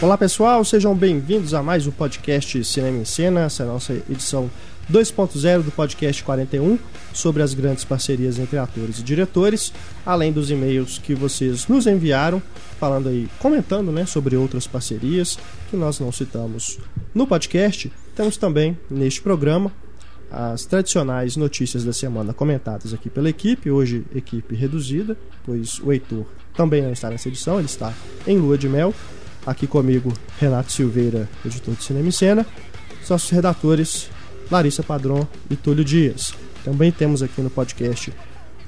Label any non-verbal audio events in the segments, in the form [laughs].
Olá pessoal, sejam bem-vindos a mais um podcast Cinema em Cena, essa é a nossa edição 2.0 do podcast 41 sobre as grandes parcerias entre atores e diretores, além dos e-mails que vocês nos enviaram, falando aí, comentando, né, sobre outras parcerias que nós não citamos no podcast. Temos também neste programa as tradicionais notícias da semana comentadas aqui pela equipe, hoje equipe reduzida, pois o Heitor também não está nessa edição, ele está em lua de mel. Aqui comigo, Renato Silveira, editor de Cinema e Cena, nossos redatores Larissa Padrão e Túlio Dias. Também temos aqui no podcast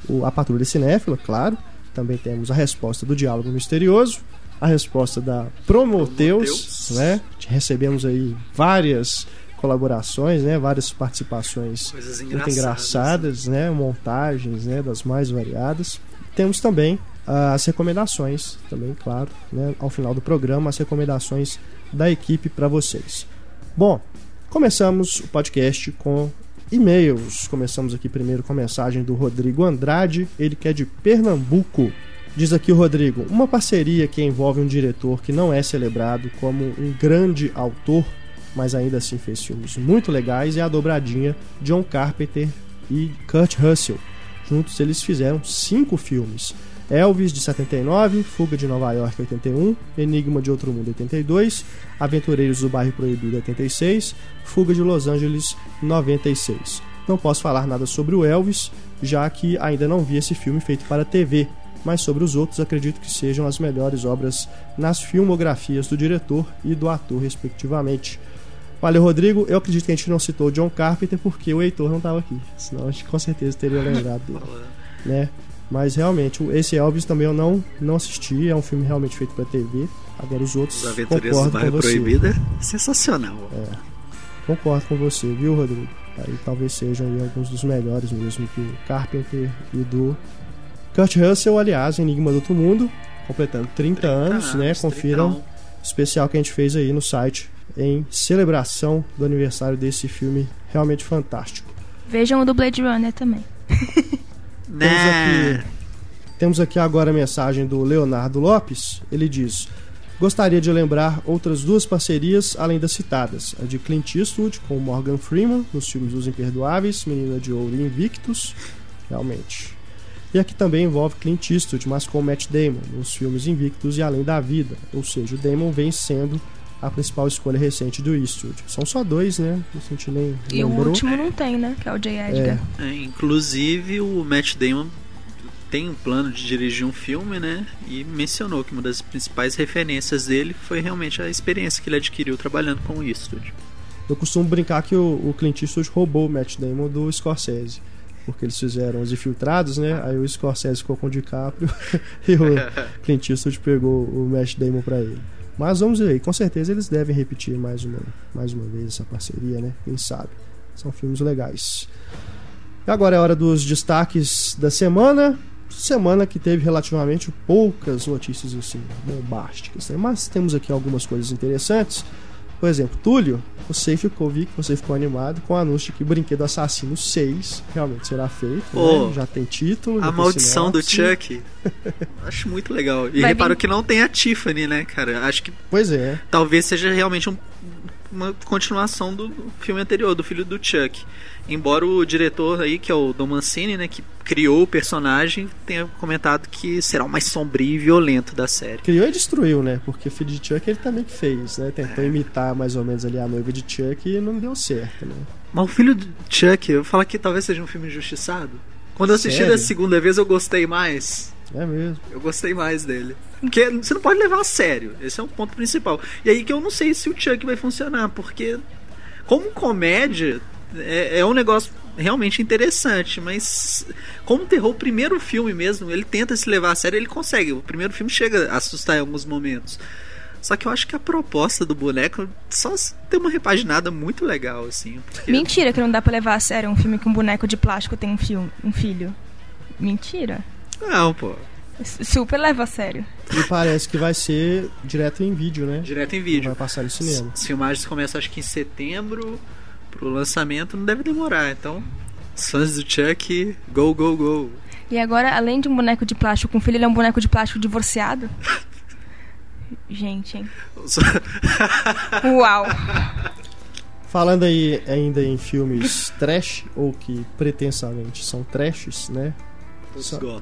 o, a Patrulha Cinéfila, claro. Também temos a resposta do Diálogo Misterioso, a resposta da Promoteus, Promoteus. né? Recebemos aí várias colaborações, né? Várias participações Coisas muito engraçadas, né? Montagens, né? Das mais variadas. Temos também as recomendações, também, claro, né? Ao final do programa, as recomendações da equipe para vocês. Bom, começamos o podcast com e-mails. Começamos aqui primeiro com a mensagem do Rodrigo Andrade, ele que é de Pernambuco. Diz aqui o Rodrigo: uma parceria que envolve um diretor que não é celebrado como um grande autor, mas ainda assim fez filmes muito legais, é a dobradinha John Carpenter e Kurt Russell. Juntos eles fizeram cinco filmes. Elvis de 79, Fuga de Nova York 81, Enigma de Outro Mundo 82, Aventureiros do Bairro Proibido 86, Fuga de Los Angeles 96. Não posso falar nada sobre o Elvis, já que ainda não vi esse filme feito para TV, mas sobre os outros acredito que sejam as melhores obras nas filmografias do diretor e do ator, respectivamente. Valeu, Rodrigo. Eu acredito que a gente não citou o John Carpenter porque o Heitor não estava aqui, senão a gente com certeza teria lembrado dele. [laughs] né? Mas realmente, esse Elvis também eu não, não assisti, é um filme realmente feito para TV. Agora os outros. Os Aventureiros do Bairro Proibido é sensacional. É. Concordo com você, viu, Rodrigo? Aí talvez sejam aí alguns dos melhores mesmo que o Carpenter e do Kurt Russell, aliás, Enigma do Outro Mundo, completando 30, 30 anos, anos, né? Confiram o especial que a gente fez aí no site em celebração do aniversário desse filme realmente fantástico. Vejam o do Blade Runner também. [laughs] Temos aqui, temos aqui agora a mensagem do Leonardo Lopes. Ele diz: Gostaria de lembrar outras duas parcerias além das citadas: a de Clint Eastwood com Morgan Freeman nos filmes Os Imperdoáveis, Menina de Ouro e Invictus. Realmente. E aqui também envolve Clint Eastwood, mas com Matt Damon nos filmes Invictus e Além da Vida. Ou seja, o Damon vem sendo a principal escolha recente do Eastwood. São só dois, né? A gente nem e lembrou. o último não tem, né? Que é o J. Edgar. É. É, inclusive, o Matt Damon tem um plano de dirigir um filme, né? E mencionou que uma das principais referências dele foi realmente a experiência que ele adquiriu trabalhando com o Eastwood. Eu costumo brincar que o, o Clint Eastwood roubou o Matt Damon do Scorsese. Porque eles fizeram os infiltrados, né? Aí o Scorsese ficou com o DiCaprio [laughs] e o [laughs] Clint Eastwood pegou o Matt Damon para ele. Mas vamos ver aí, com certeza eles devem repetir mais uma, mais uma vez essa parceria, né? Quem sabe? São filmes legais. E agora é hora dos destaques da semana semana que teve relativamente poucas notícias assim bombásticas, né? mas temos aqui algumas coisas interessantes. Por exemplo, Túlio, você ficou, vi que você ficou animado com o anúncio de que Brinquedo Assassino 6 realmente será feito. Oh, né? Já tem título. A maldição do Chuck. [laughs] Acho muito legal. E Vai reparo vir... que não tem a Tiffany, né, cara? Acho que. Pois é. Talvez seja realmente um, uma continuação do filme anterior, do filho do Chuck. Embora o diretor aí, que é o Dom Mancini, né, que criou o personagem, tenha comentado que será o mais sombrio e violento da série. Criou e destruiu, né? Porque o filho de Chuck ele também fez, né? Tentou é. imitar mais ou menos ali a noiva de Chuck e não deu certo, né? Mas o filho de Chuck, eu vou falar que talvez seja um filme injustiçado. Quando eu assisti Sério? da segunda vez, eu gostei mais. É mesmo. Eu gostei mais dele. Porque você não pode levar a sério. Esse é o ponto principal. E aí que eu não sei se o Chuck vai funcionar, porque como comédia é, é um negócio realmente interessante, mas como terror, o primeiro filme mesmo, ele tenta se levar a sério, ele consegue. O primeiro filme chega a assustar em alguns momentos. Só que eu acho que a proposta do boneco só tem uma repaginada muito legal, assim. Porque... Mentira que não dá pra levar a sério um filme com um boneco de plástico tem um, filme, um filho. Mentira. Não, pô. Super leva a sério. E parece que vai ser direto em vídeo, né? Direto em vídeo. Vai passar no cinema. As filmagens começam acho que em setembro. Pro lançamento não deve demorar. Então, fãs do Chuck, go, go, go. E agora, além de um boneco de plástico com filho, ele é um boneco de plástico divorciado? [laughs] Gente, hein? [laughs] Uau! Falando aí ainda em filmes trash, ou que pretensamente são trashes, né?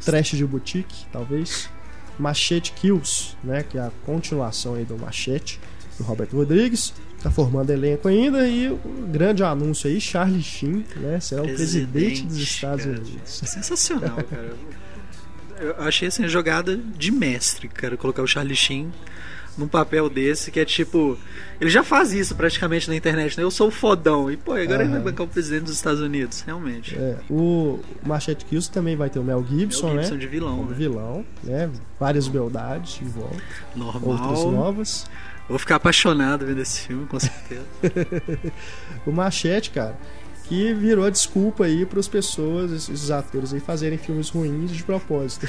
Trash de boutique, talvez. Machete Kills, né? Que é a continuação aí do Machete, do Robert Rodrigues. Tá formando elenco ainda e o grande anúncio aí, Charlie Sheen, né? Será o presidente dos Estados cara. Unidos. [laughs] Sensacional, cara. Eu achei assim jogada de mestre, cara, colocar o Charlie Sheen num papel desse que é tipo. Ele já faz isso praticamente na internet, né? Eu sou o fodão. E, pô, agora ele vai bancar o presidente dos Estados Unidos, realmente. É, o Machete Kills também vai ter o Mel Gibson, Mel Gibson né? de vilão, né? vilão, né? Várias beldades de volta, outras Normal. novas. Vou ficar apaixonado vendo esse filme, com certeza. [laughs] O Machete, cara, que virou a desculpa aí para as pessoas, esses atores aí, fazerem filmes ruins de propósito.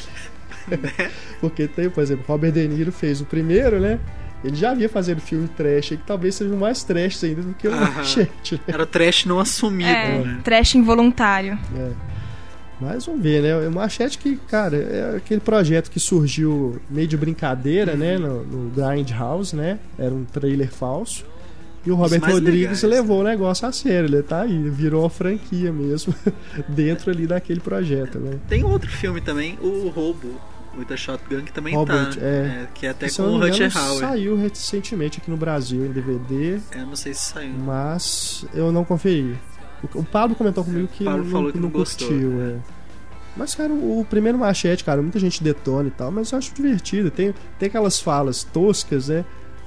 [laughs] Porque tem, por exemplo, Robert De Niro fez o primeiro, né? Ele já havia fazendo filme trash, aí, que talvez seja mais trash ainda do que o. Machete, né? Era o trash não assumido, É, né? trash involuntário. É. Mas vamos ver, né? O Machete que, cara, é aquele projeto que surgiu meio de brincadeira, né? No, no Grindhouse, né? Era um trailer falso. E o Robert Rodrigues legais. levou o negócio a sério, ele tá aí, virou uma franquia mesmo [laughs] dentro ali daquele projeto, né? Tem outro filme também, o Roubo, o The Shotgun, que também Robert, tá. é. que é até Se com o Hutcher Hauer. saiu recentemente aqui no Brasil em DVD, Eu não sei se saiu. mas eu não conferi. O, o Pablo comentou comigo que Pablo não, falou que não gostou, curtiu, é. Mas, cara, o, o primeiro machete, cara, muita gente detona e tal, mas eu acho divertido. Tem, tem aquelas falas toscas, né?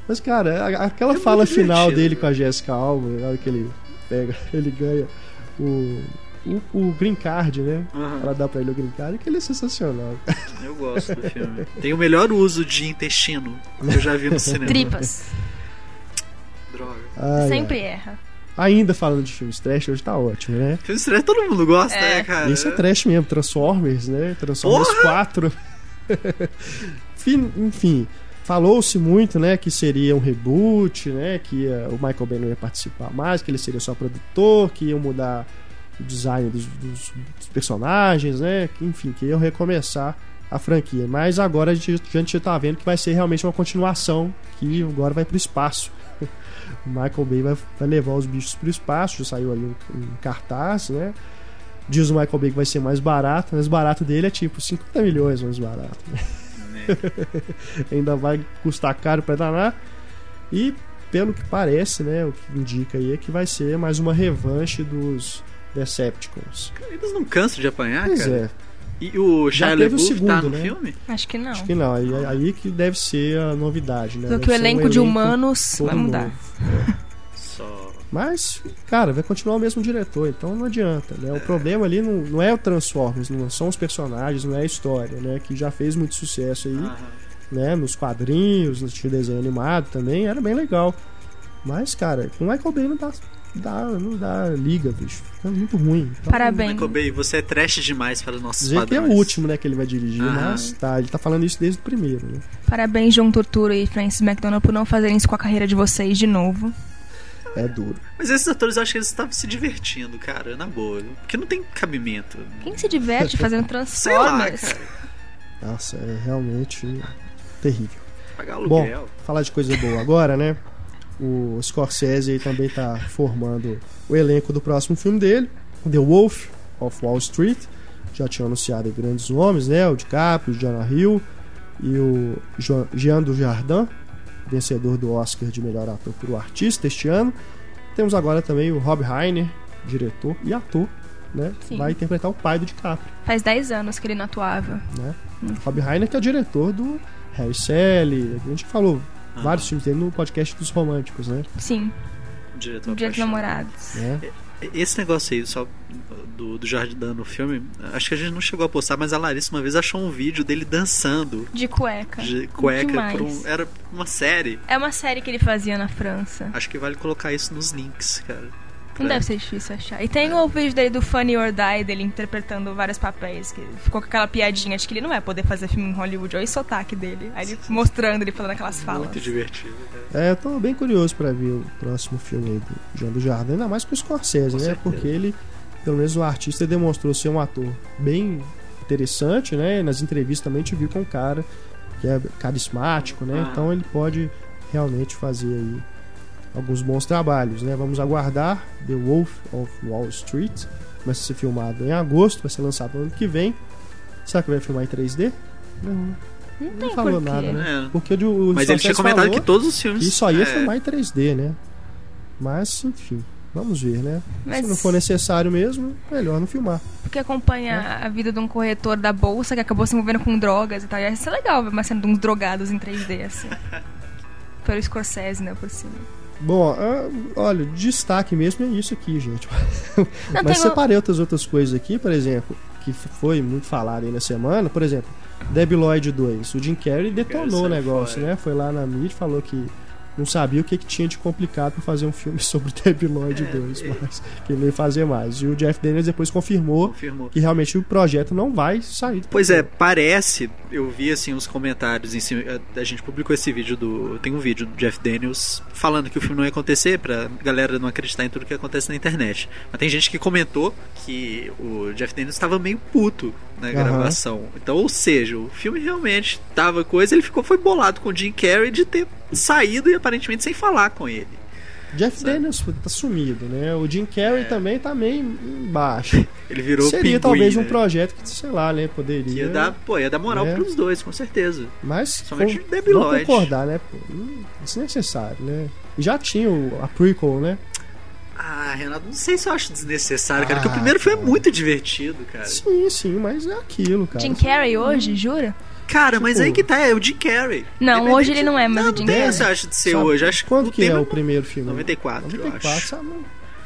Mas, cara, a- aquela É fala final dele né? com a Jessica Alba, na hora que ele pega, [laughs] ele ganha o, o, o green card, né? Aham. Ela dá pra ele o green card, que ele é sensacional. [laughs] Eu gosto do filme. Tem o melhor uso de intestino que eu já vi no [laughs] cinema. Tripas. Droga. Ai, Sempre ai. erra. Ainda falando de filmes trash, hoje tá ótimo, né? Filme estranho todo mundo gosta, É. né, cara? Esse é trash mesmo, Transformers, né? Transformers Porra! 4. [laughs] Fin- Enfim, falou-se muito, né, que seria um reboot, né, que ia- o Michael Bay não ia participar mais, que ele seria só produtor, que iam mudar o design dos, dos- dos personagens, né, que, enfim, que iam recomeçar a franquia. Mas agora a gente, a gente tá vendo que vai ser realmente uma continuação, que agora vai pro espaço. O Michael Bay vai, vai levar os bichos pro espaço, já saiu ali um, um cartaz, né? Diz o Michael Bay que vai ser mais barato, mas o barato dele é tipo 50 milhões mais barato. Né? [laughs] Ainda vai custar caro pra danar. E pelo que parece, né, o que indica aí é que vai ser mais uma revanche dos Decepticons. Eles não cansam de apanhar, pois cara. é, E o Já Shia teve o LaBeouf segundo, tá no né? filme? Acho que não. acho que não. Aí, aí que deve ser a novidade, né? Porque Deve o ser um elenco de humanos vai mudar. novo. [laughs] Só. Mas, cara, vai continuar o mesmo diretor, então não adianta, né? O problema ali não, não é o Transformers, não são os personagens, não é a história, né? Que já fez muito sucesso aí, Aham. né? Nos quadrinhos, no desenho animado também, era bem legal. Mas, cara, com o Michael Bay não dá, dá, não dá liga, bicho. Fica muito ruim. Então, Parabéns. Michael Bay, você é trash demais para os nossos Dizer que é o padrões. último, né, que ele vai dirigir, Aham. mas tá, ele tá falando isso desde o primeiro, né? Parabéns, João Tortura e Francis McDonald, por não fazerem isso com a carreira de vocês de novo. É duro. Mas esses atores, eu acho que eles estavam se divertindo, cara, na boa. Porque não tem cabimento. Quem se diverte fazendo Sei lá, Transformers? cara. Nossa, é realmente terrível. Pagar Bom, aluguel. falar de coisa boa agora, né? O Scorsese aí também tá formando o elenco do próximo filme dele, The Wolf of Wall Street. Já tinha anunciado grandes nomes, né? O DiCaprio, o Jonah Hill e o Jean Dujardin, vencedor do Oscar de melhor ator por O Artista este ano. Temos agora também o Rob Reiner, diretor e ator, né? Sim. Vai interpretar o pai do DiCaprio. Faz 10 anos que ele não atuava. né? Rob Reiner que é o diretor do Harry Sally, a gente falou Aham. vários filmes dele no podcast dos românticos, né? Sim, Diretor no Dia dos. Namorados. né? Esse negócio aí, só do, do Jardim no filme, acho que a gente não chegou a postar, mas a Larissa uma vez achou um vídeo dele dançando De cueca. de cueca um, era uma série. É uma série que ele fazia na França. Acho que vale colocar isso nos links, cara. Não Pra- deve ser difícil achar. E tem o vídeo dele do Funny or Die, dele interpretando vários papéis. Que ficou com aquela piadinha de que ele não vai poder fazer filme em Hollywood. Olha o sotaque dele. Aí ele mostrando, ele falando aquelas falas. Muito divertido. cara. É, eu tô bem curioso pra ver o próximo filme aí do Jean do Jardim, ainda mais com o Scorsese, Com né? certeza. Porque ele, pelo menos o artista, demonstrou ser um ator bem interessante, né? Nas entrevistas também te viu com um cara que é carismático, né? Ah. Então ele pode realmente fazer aí alguns bons trabalhos, né? Vamos aguardar The Wolf of Wall Street. Começa a ser filmado em agosto, vai ser lançado no ano que vem. Será que vai filmar em 3D? Não, Não não falou porquê. nada, né? É. Porque o, o Mas ele tinha comentado que todos os filmes. só ia é, filmar em 3D, né? Mas, enfim, vamos ver, né? Mas- Se não for necessário mesmo, melhor não filmar. Porque acompanha a vida de um corretor da bolsa que acabou se envolvendo com drogas e tal. Ia ser legal ver uma cena de uns drogados em 3D, assim. [laughs] Pelo Scorsese, né, por cima. Bom, ah, olha, destaque mesmo é isso aqui, gente. [laughs] Não, Mas um- separei outras outras coisas aqui, por exemplo, que foi muito falado aí na semana. Por exemplo, Debi Lloyd 2. O Jim Carrey detonou o negócio, fora. né? Foi lá na mídia, falou que não sabia o que, que tinha de complicado pra fazer um filme [laughs] sobre Debi Lloyd 2, mas que ele não ia fazer mais. E o Jeff Daniels depois confirmou Confirmou. que realmente o projeto não vai sair. Pois é, parece, eu vi assim os comentários em cima, a- a gente publicou esse vídeo do, tem um vídeo do Jeff Daniels falando que o filme não ia acontecer pra galera não acreditar em tudo que acontece na internet. Mas tem gente que comentou que o Jeff Daniels estava meio puto na Aham. gravação. Então, ou seja, o filme realmente tava coisa, ele ficou foi bolado com o Jim Carrey de ter saído e aparentemente sem falar com ele. Jeff Sabe? Daniels tá sumido, né? O Jim Carrey também tá meio embaixo. [laughs] Ele virou Seria pinguim, talvez um né? projeto que, sei lá, né? Poderia. Ia dar, pô, ia dar moral É. pros dois, com certeza. Mas Somente com- vamos concordar, né? Pô, hum, desnecessário, né? Já tinha o- a prequel, né? Ah, Renato, não sei se eu acho desnecessário, cara, Ah, porque o primeiro foi cara. muito divertido, cara. Sim, sim, mas é aquilo, cara. Jim Carrey hoje, jura? Cara, mas Tipo- aí que tá, é o Jim Carrey. Não, hoje ele não é mais não, o Jim não tem Carrey. essa acho de ser Sabe hoje. Acho Quando que é o primeiro filme? 94, eu 94, acho. sabe?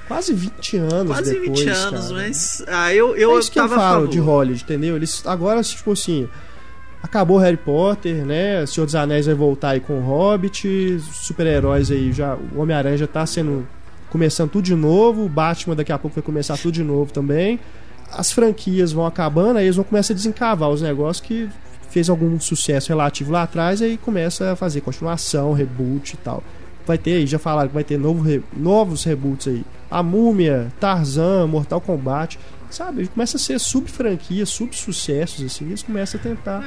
Quase 20 anos Quase depois, 20 anos, cara. mas. Ah, eu, eu é isso que eu falo de Hollywood, entendeu? Eles agora, tipo assim, acabou Harry Potter, né? Senhor dos Anéis vai voltar aí com o Hobbit, super-heróis aí já, o Homem-Aranha já tá sendo começando tudo de novo, o Batman daqui a pouco vai começar tudo de novo também. As franquias vão acabando, aí eles vão começar a desencavar os negócios que fez algum sucesso relativo lá atrás, aí começa a fazer continuação, reboot e tal. Vai ter aí, já falaram que vai ter novo re- novos reboots aí. A Múmia, Tarzan, Mortal Kombat, sabe? Começa a ser sub-franquias, sub-sucessos, assim, eles começam a tentar,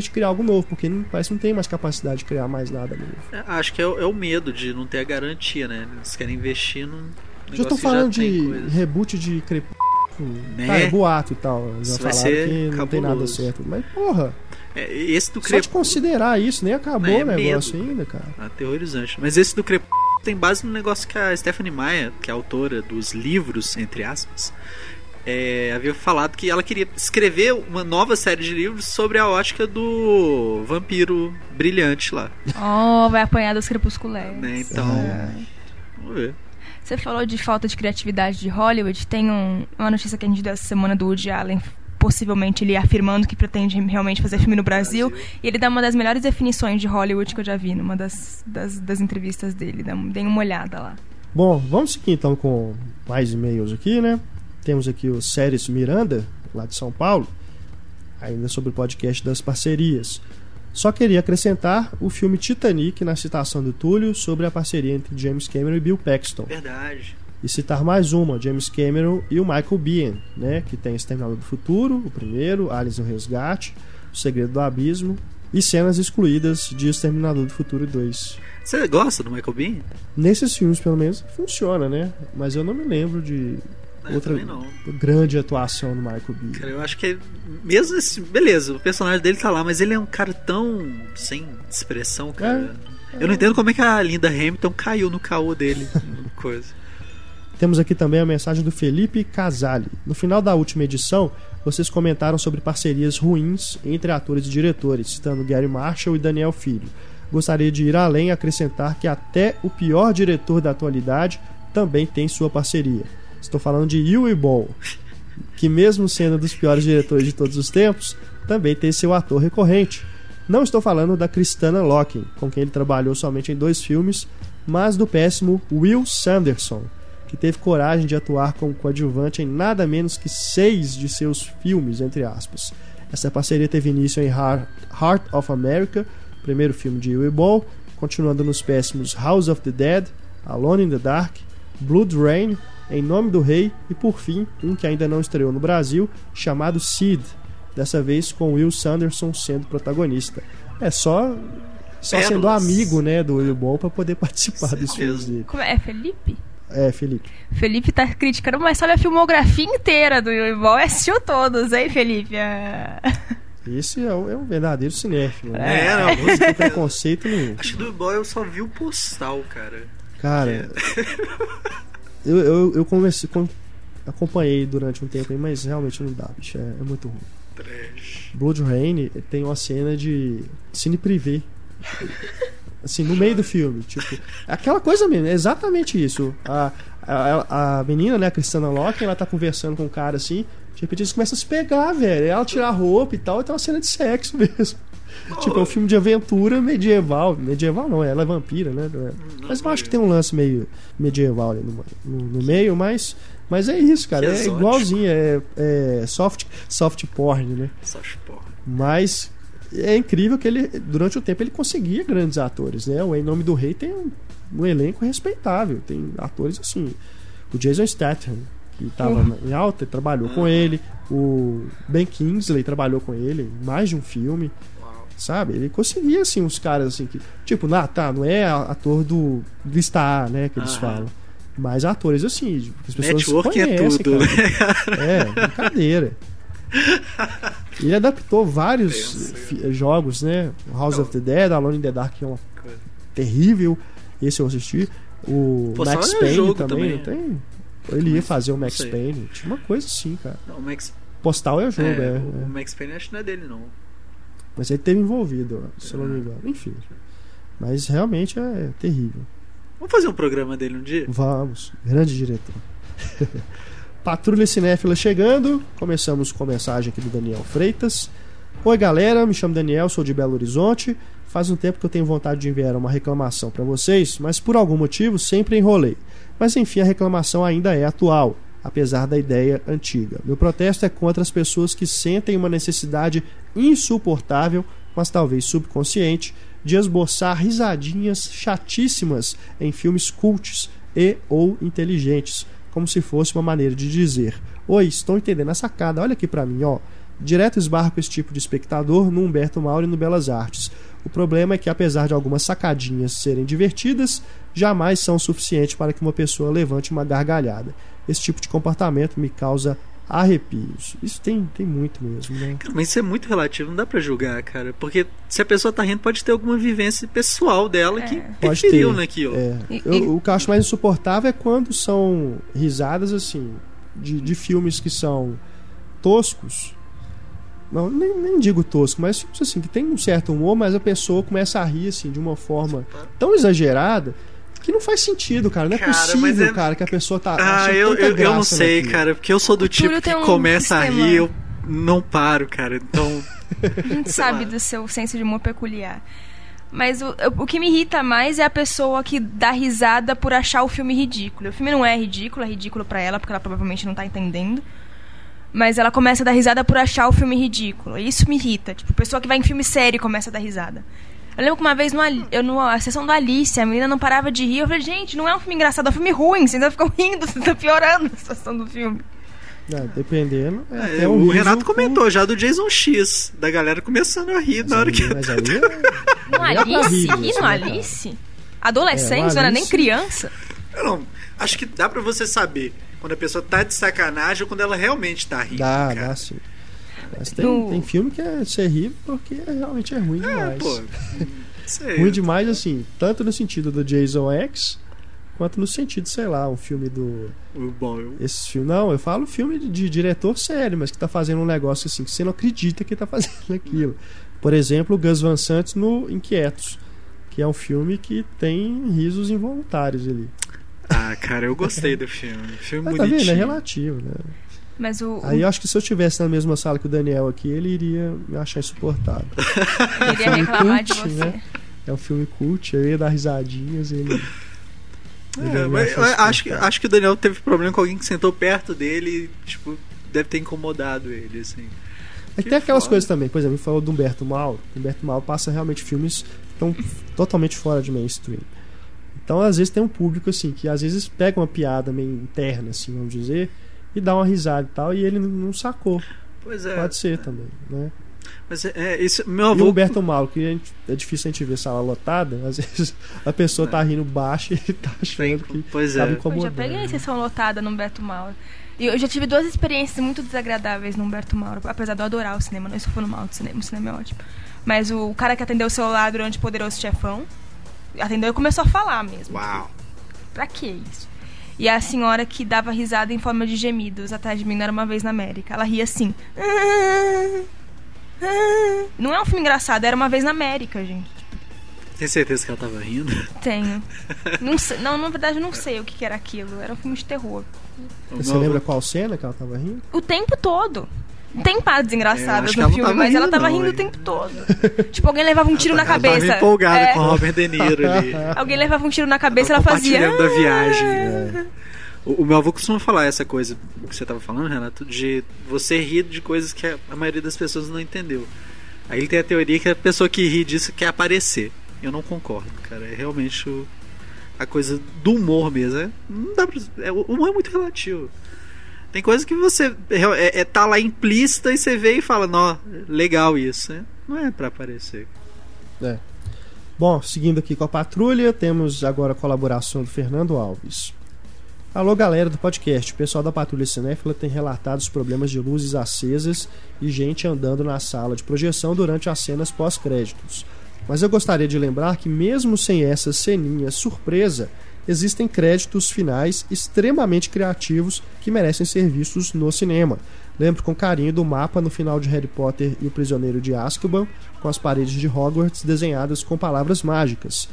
de criar algo novo, porque não, parece que não tem mais capacidade de criar mais nada novo. É, acho que é, o- é o medo de não ter a garantia, né? Eles querem investir num. Já que falando tem de coisa. reboot de Crepúsculo. Né? Tá, é boato e tal. Já Isso falaram que não tem nada cabuloso. certo. Mas, porra, É, esse do só de Crepúsculo. considerar isso, nem acabou É o negócio medo. ainda, cara. Aterrorizante. Mas esse do Crepúsculo tem base no negócio que a Stephanie Meyer, que é a autora dos livros, entre aspas, é, havia falado que ela queria escrever uma nova série de livros sobre a ótica do vampiro brilhante lá. Oh, vai apanhar dos crepusculeiros. Né? Então, É. vamos ver. Você falou de falta de criatividade de Hollywood. Tem um- uma notícia que a gente deu essa semana do Woody Allen, possivelmente ele afirmando que pretende realmente fazer filme no Brasil. E ele dá uma das melhores definições de Hollywood que eu já vi numa das, das, das entrevistas dele. Dá- Deem uma olhada lá. Bom, vamos seguir então com mais e-mails aqui, né? Temos aqui o Séries Miranda, lá de São Paulo, ainda sobre o podcast das parcerias. Só queria acrescentar o filme Titanic na citação do Túlio sobre a parceria entre James Cameron e Bill Paxton. Verdade. E citar mais uma, James Cameron e o Michael Biehn, né? Que tem Exterminador do Futuro, o primeiro, Aliens no Resgate, O Segredo do Abismo e cenas excluídas de Exterminador do Futuro 2. Você gosta do Michael Bean? Nesses filmes, pelo menos, funciona, né? Mas eu não me lembro de É, outra grande atuação do Michael Biehn. Cara, eu acho que mesmo esse. Beleza, o personagem dele tá lá, mas ele é um cara tão sem expressão, cara. Eu não entendo como é que a Linda Hamilton caiu no caô dele. [laughs] coisa. Temos aqui também a mensagem do Felipe Casali. No final da última edição, vocês comentaram sobre parcerias ruins entre atores e diretores, citando Gary Marshall e Daniel Filho. Gostaria de ir além e acrescentar que até o pior diretor da atualidade também tem sua parceria. Estou falando de Yui Ball, que mesmo sendo um dos piores diretores de todos os tempos, também tem seu ator recorrente. Não estou falando da Kristana Loken, com quem ele trabalhou somente em dois filmes, mas do péssimo Will Sanderson, que teve coragem de atuar como coadjuvante em nada menos que seis de seus filmes, entre aspas. Essa parceria teve início em Heart of America, primeiro filme de Will Ball, continuando nos péssimos House of the Dead, Alone in the Dark, Blood Rain, Em Nome do Rei e, por fim, um que ainda não estreou no Brasil, chamado Sid. dessa vez com Will Sanderson sendo protagonista. É só só Pérolas. sendo amigo, né, do Will Ball pra poder [laughs] participar Certeza. dos filmes dele. Como é? É Felipe? É, Felipe. Felipe tá criticando, mas olha a filmografia inteira do Will Ball assistiu todos, hein, Felipe? Ah. Esse é, um- é um verdadeiro cinéfilo. Né? É, não, Não tem preconceito nenhum. Acho que do Boy eu só vi o postal, cara. Cara, [laughs] eu, eu, eu comecei, com- acompanhei durante um tempo aí, mas realmente não dá, bicho. É, é muito ruim. Trash. Blood Rain tem uma cena de cine privê. [laughs] Assim, no meio do filme. Tipo, é aquela coisa mesmo, é exatamente isso. A, a, a menina, né, a Christiana Locke, ela tá conversando com um cara assim, de repente eles começam a se pegar, velho. Ela tira a roupa e tal, e tem uma cena de sexo [laughs] mesmo. Tipo, é um filme de aventura medieval. Medieval não, ela é vampira, né? É? Mas eu acho que tem um lance meio medieval ali no, no, no meio, mas, mas é isso, cara. É igualzinho, é, é soft, soft porn, né? Só porra. Mas é incrível que ele, durante o tempo, ele conseguia grandes atores, né? O Em Nome do Rei tem um, um elenco respeitável. Tem atores assim. O Jason Statham, que estava em alta, trabalhou com ele. O Ben Kingsley trabalhou com ele em mais de um filme. Sabe? Ele conseguia, assim, uns caras assim que. Tipo, não, tá, não é ator do lista A, né? Que eles Aham. falam. Mas atores assim, tipo, que as pessoas Network é conhecem, tudo. né? cara. É, brincadeira. [laughs] Ele adaptou vários Pensa. fi- jogos, né? House Não. of the Dead, Alone in the Dark, que é uma terrível. Esse eu assisti. O Pô, Max é Payne também, também. tem? Ele ia fazer o Max. Payne. Tinha uma coisa assim, cara. Não, o Max, Postal é o jogo, é, é. o é. Max Payne acho que não é dele, não. Mas ele teve envolvido, se eu não me engano. Enfim. Mas realmente é terrível. Vamos fazer um programa dele um dia? Vamos, grande diretor. [laughs] Patrulha Cinéfila chegando. Começamos com a mensagem aqui do Daniel Freitas. Oi galera, me chamo Daniel, sou de Belo Horizonte. Faz um tempo que eu tenho vontade de enviar uma reclamação para vocês, mas por algum motivo sempre enrolei. Mas enfim, a reclamação ainda é atual, apesar da ideia antiga. Meu protesto é contra as pessoas que sentem uma necessidade insuportável, mas talvez subconsciente, de esboçar risadinhas chatíssimas em filmes cults e ou inteligentes, como se fosse uma maneira de dizer: "Oi, estou entendendo a sacada. Olha aqui pra mim, ó." Direto esbarra com esse tipo de espectador no Humberto Mauro e no Belas Artes. O problema é que, apesar de algumas sacadinhas serem divertidas, jamais são o suficiente para que uma pessoa levante uma gargalhada. Esse tipo de comportamento me causa arrepios. Isso tem, tem muito mesmo, né? Cara, mas isso é muito relativo, não dá pra julgar, cara. Porque se a pessoa tá rindo, pode ter alguma vivência pessoal dela que É. Pode interferiu ter. naquilo. É. E- Eu- e- o que eu acho mais insuportável é quando são risadas assim de, de filmes que são toscos. Não, nem, nem digo tosco, mas filmes assim que tem um certo humor, mas a pessoa começa a rir assim de uma forma tão exagerada que não faz sentido, cara. Não é Cara, possível, é- cara, que a pessoa tá. Ah, achando eu, eu, eu não sei, naquilo. cara, porque eu sou do O tipo que um começa a rir, eu não paro, cara. Então, A gente sabe lá. do seu senso de humor peculiar. Mas o, o que me irrita mais é a pessoa que dá risada por achar o filme ridículo. O filme não é ridículo, é ridículo pra ela, porque ela provavelmente não tá entendendo. Mas ela começa a dar risada por achar o filme ridículo. E isso me irrita. Tipo, pessoa que vai em filme sério e começa a dar risada. Eu lembro que uma vez Ali- eu, na sessão da Alice, a menina não parava de rir. Eu falei, gente, não é um filme engraçado, é um filme ruim. Vocês ainda ficam rindo, [laughs] vocês estão piorando a situação do filme. É, dependendo. É, é, um o Renato com- comentou já do Jason X, da galera começando a rir na hora Mas que. aí- [laughs] Mas aí é- No é Alice? rir no né, cara? Alice? Adolescente, É, não era nem criança. Eu não, acho que dá pra você saber quando a pessoa tá de sacanagem ou quando ela realmente tá rindo. Dá, cara. dá sim. Mas tem, No- tem filme que é você ri porque realmente é ruim É, demais. pô. Sei. Ruim demais, assim, tanto no sentido do Jason X, quanto no sentido, sei lá, um filme do. Bom, eu- Esse filme. Não, eu falo filme de, de diretor sério, mas que tá fazendo um negócio assim que você não acredita que tá fazendo [laughs] aquilo. Por exemplo, o Gus Van Sant no Inquietos, que é um filme que tem risos involuntários ali. Ah, cara, eu gostei do filme. Filme Mas tá bonitinho. vendo? É relativo, né? Mas o, Aí eu acho que se eu estivesse na mesma sala que o Daniel aqui, ele iria me achar insuportável. [laughs] eu queria reclamar de cult, você. né? É um filme cult, eu ia dar risadinhas e ele. ele É, ia me mas acho, que, acho que o Daniel teve problema com alguém que sentou perto dele e, tipo, deve ter incomodado ele, assim. É que tem aquelas foda. coisas também, por exemplo, ele falou do Humberto Mauro. Humberto Mauro passa realmente filmes que estão totalmente fora de mainstream. Então, às vezes, tem um público assim que às vezes pega uma piada meio interna, assim, vamos dizer, e dá uma risada e tal, e ele não- sacou. Pois é. Pode ser também, né? Mas é, é, isso, meu E o avô. Humberto Mauro, que a gente- é difícil a gente ver sala lotada, às [laughs] vezes a pessoa tá rindo baixo e tá achando que Pois tá é. Eu já peguei sessão lotada no Humberto Mauro. E eu já tive duas experiências muito desagradáveis no Humberto Mauro, apesar de eu adorar o cinema, não estou falando mal do cinema, o cinema é ótimo. Mas o cara que atendeu o celular durante Poderoso Chefão, atendeu e começou a falar mesmo. Uau. Pra que isso? E a senhora que dava risada em forma de gemidos atrás de mim, não era uma vez na América. Ela ria assim. Não é um filme engraçado, era uma vez na América, gente. Tem certeza que ela tava rindo? Tenho. [laughs] Não, sei, não, na verdade eu não sei o que que era aquilo. Era um filme de terror. Você lembra qual cena que ela tava rindo? O tempo todo. Tem partes É, engraçadas no ela filme, mas ela tava rindo o tempo todo. [laughs] tipo, alguém levava um tiro na Ela cabeça. Tava empolgada É, com o Robert De Niro ali. [laughs] Alguém levava um tiro na cabeça e Tava ela fazia. Da viagem. [laughs] O, o meu avô costuma falar essa coisa que você tava falando, Renato, de você rir de coisas que a, a maioria das pessoas não entendeu. Aí ele tem a teoria que a pessoa que ri disso quer aparecer. Eu não concordo, cara. É realmente o- a coisa do humor mesmo. É, não dá pra, é, o humor é muito relativo. Tem coisa que você é, é, tá lá implícita e você vê e fala, nó, legal isso. né? Não é pra aparecer. É. Bom, seguindo aqui com a patrulha, temos agora a colaboração do Fernando Alves. Alô, galera do podcast. O pessoal da Patrulha Cinéfila tem relatado os problemas de luzes acesas e gente andando na sala de projeção durante as cenas pós-créditos. Mas eu gostaria de lembrar que, mesmo sem essa ceninha surpresa, existem créditos finais extremamente criativos que merecem ser vistos no cinema. Lembro com carinho do mapa no final de Harry Potter e o Prisioneiro de Azkaban, com as paredes de Hogwarts desenhadas com palavras mágicas.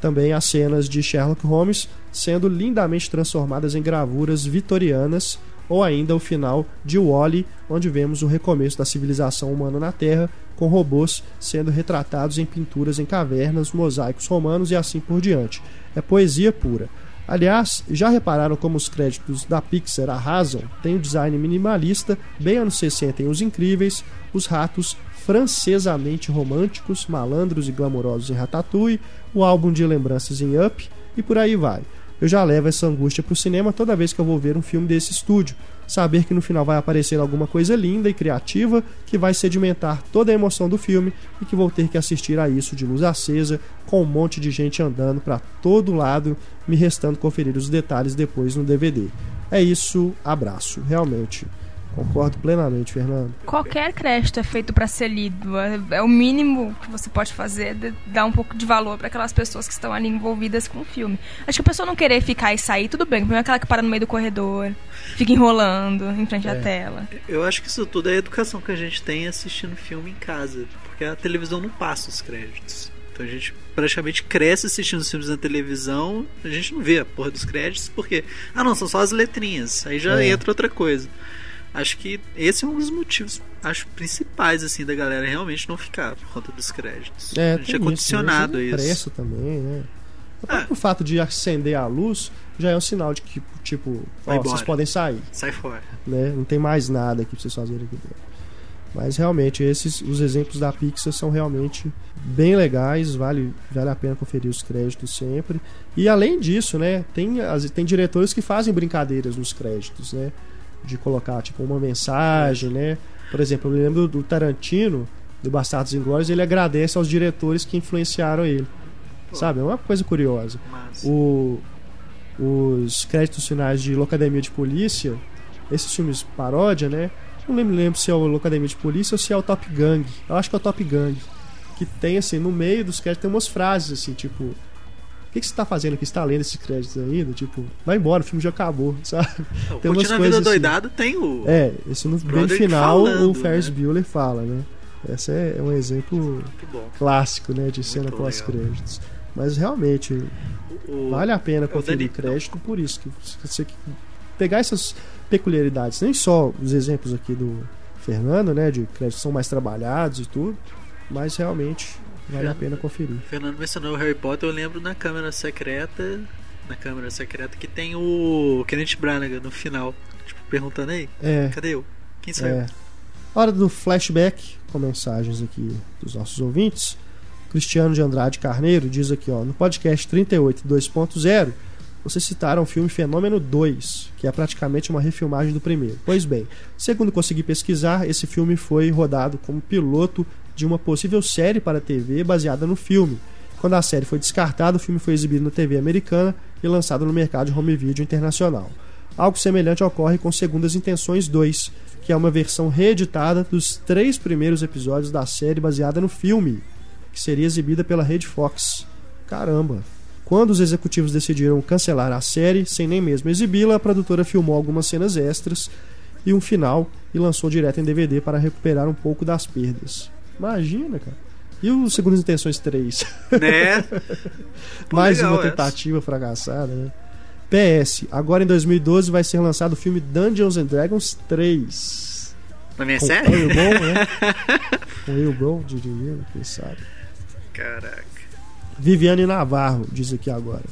Também as cenas de Sherlock Holmes sendo lindamente transformadas em gravuras vitorianas, ou ainda o final de Wall-E, onde vemos o recomeço da civilização humana na Terra, com robôs sendo retratados em pinturas em cavernas, mosaicos romanos e assim por diante. É poesia pura. Aliás, já repararam como os créditos da Pixar arrasam? Tem o design minimalista, bem anos 60 em Os Incríveis, os ratos francesamente românticos, malandros e glamourosos em Ratatouille, o álbum de lembranças em Up e por aí vai. Eu já levo essa angústia pro cinema toda vez que eu vou ver um filme desse estúdio. Saber que no final vai aparecer alguma coisa linda e criativa que vai sedimentar toda a emoção do filme e que vou ter que assistir a isso de luz acesa, com um monte de gente andando para todo lado, me restando conferir os detalhes depois no DVD. É isso, abraço. Realmente. Concordo plenamente, Fernando. Qualquer crédito é feito pra ser lido. É, é o mínimo que você pode fazer, de, dar um pouco de valor pra aquelas pessoas que estão ali envolvidas com o filme. Acho que a pessoa não querer ficar e sair, tudo bem. O problema é aquela que para no meio do corredor, fica enrolando em frente à É. tela. Eu acho que isso tudo é a educação que a gente tem assistindo filme em casa. Porque a televisão não passa os créditos. Então a gente praticamente cresce assistindo os filmes na televisão, a gente não vê a porra dos créditos, porque. Ah não, são só as letrinhas. Aí já É. entra outra coisa. Acho que esse é um dos motivos, acho, principais, assim, da galera realmente não ficar por conta dos créditos. É, a gente é condicionado isso, né? a isso. Também, né? O Ah. próprio fato de acender a luz já é um sinal de que, tipo, ó, vocês podem sair, Sai fora. né? Não tem mais nada aqui pra vocês fazerem aqui dentro. Mas realmente, esses os exemplos da Pixar são realmente bem legais, vale, vale a pena conferir os créditos sempre. E além disso, né, tem, as, tem diretores que fazem brincadeiras nos créditos, né? De colocar, tipo, uma mensagem, né? Por exemplo, eu me lembro do Tarantino, do Bastardos Inglórios, ele agradece aos diretores que influenciaram ele. Pô. Sabe? É uma coisa curiosa. Mas. O, os créditos finais de Locademia de Polícia, esses filmes paródia, né? Não lembro, lembro se é o Locademia de Polícia ou se é o Top Gang. Eu acho que é o Top Gang. Que tem, assim, no meio dos créditos tem umas frases, assim, tipo... O que, que você tá fazendo aqui? Você tá lendo esses créditos ainda? Tipo, vai embora, o filme já acabou, [laughs] sabe? Não, tem umas coisas Vida assim. Doidado tem o. É, esse no bem final falando, o Ferris né? Bueller fala, né? Esse é, um exemplo clássico, né? De cena Muito pós-créditos. Mas realmente, O- Vale a pena conferir o crédito por isso. Que você pegar essas peculiaridades, nem só os exemplos aqui do Fernando, né? De créditos são mais trabalhados e tudo, mas realmente vale a pena conferir. Fernando mencionou o Harry Potter, eu lembro na câmera secreta. Na câmera secreta que tem o Kenneth Branagh no final. Tipo, perguntando aí, É, cadê eu? Quem saiu? é. Hora do flashback, com mensagens aqui dos nossos ouvintes. Cristiano de Andrade Carneiro diz aqui, ó, no podcast 38 2.0, vocês citaram o filme Fenômeno 2, que é praticamente uma refilmagem do primeiro. Pois bem, segundo consegui pesquisar, esse filme foi rodado como piloto de uma possível série para TV baseada no filme. Quando a série foi descartada, o filme foi exibido na TV americana e lançado no mercado de home video internacional. Algo semelhante ocorre com Segundas Intenções 2, que é uma versão reeditada dos três primeiros episódios da série baseada no filme, que seria exibida pela Rede Fox. Caramba! Quando os executivos decidiram cancelar a série, sem nem mesmo exibi-la, a produtora filmou algumas cenas extras e um final e lançou direto em DVD para recuperar um pouco das perdas. Imagina, cara. E o Segundas Intenções 3? Né? [laughs] Mais legal uma essa. tentativa fracassada, né? PS, agora em 2012 vai ser lançado o filme Dungeons and Dragons 3. Na minha Com série? Will Ball, né? [laughs] Com Will Ball, diria, quem sabe. Caraca. Viviane Navarro diz aqui agora.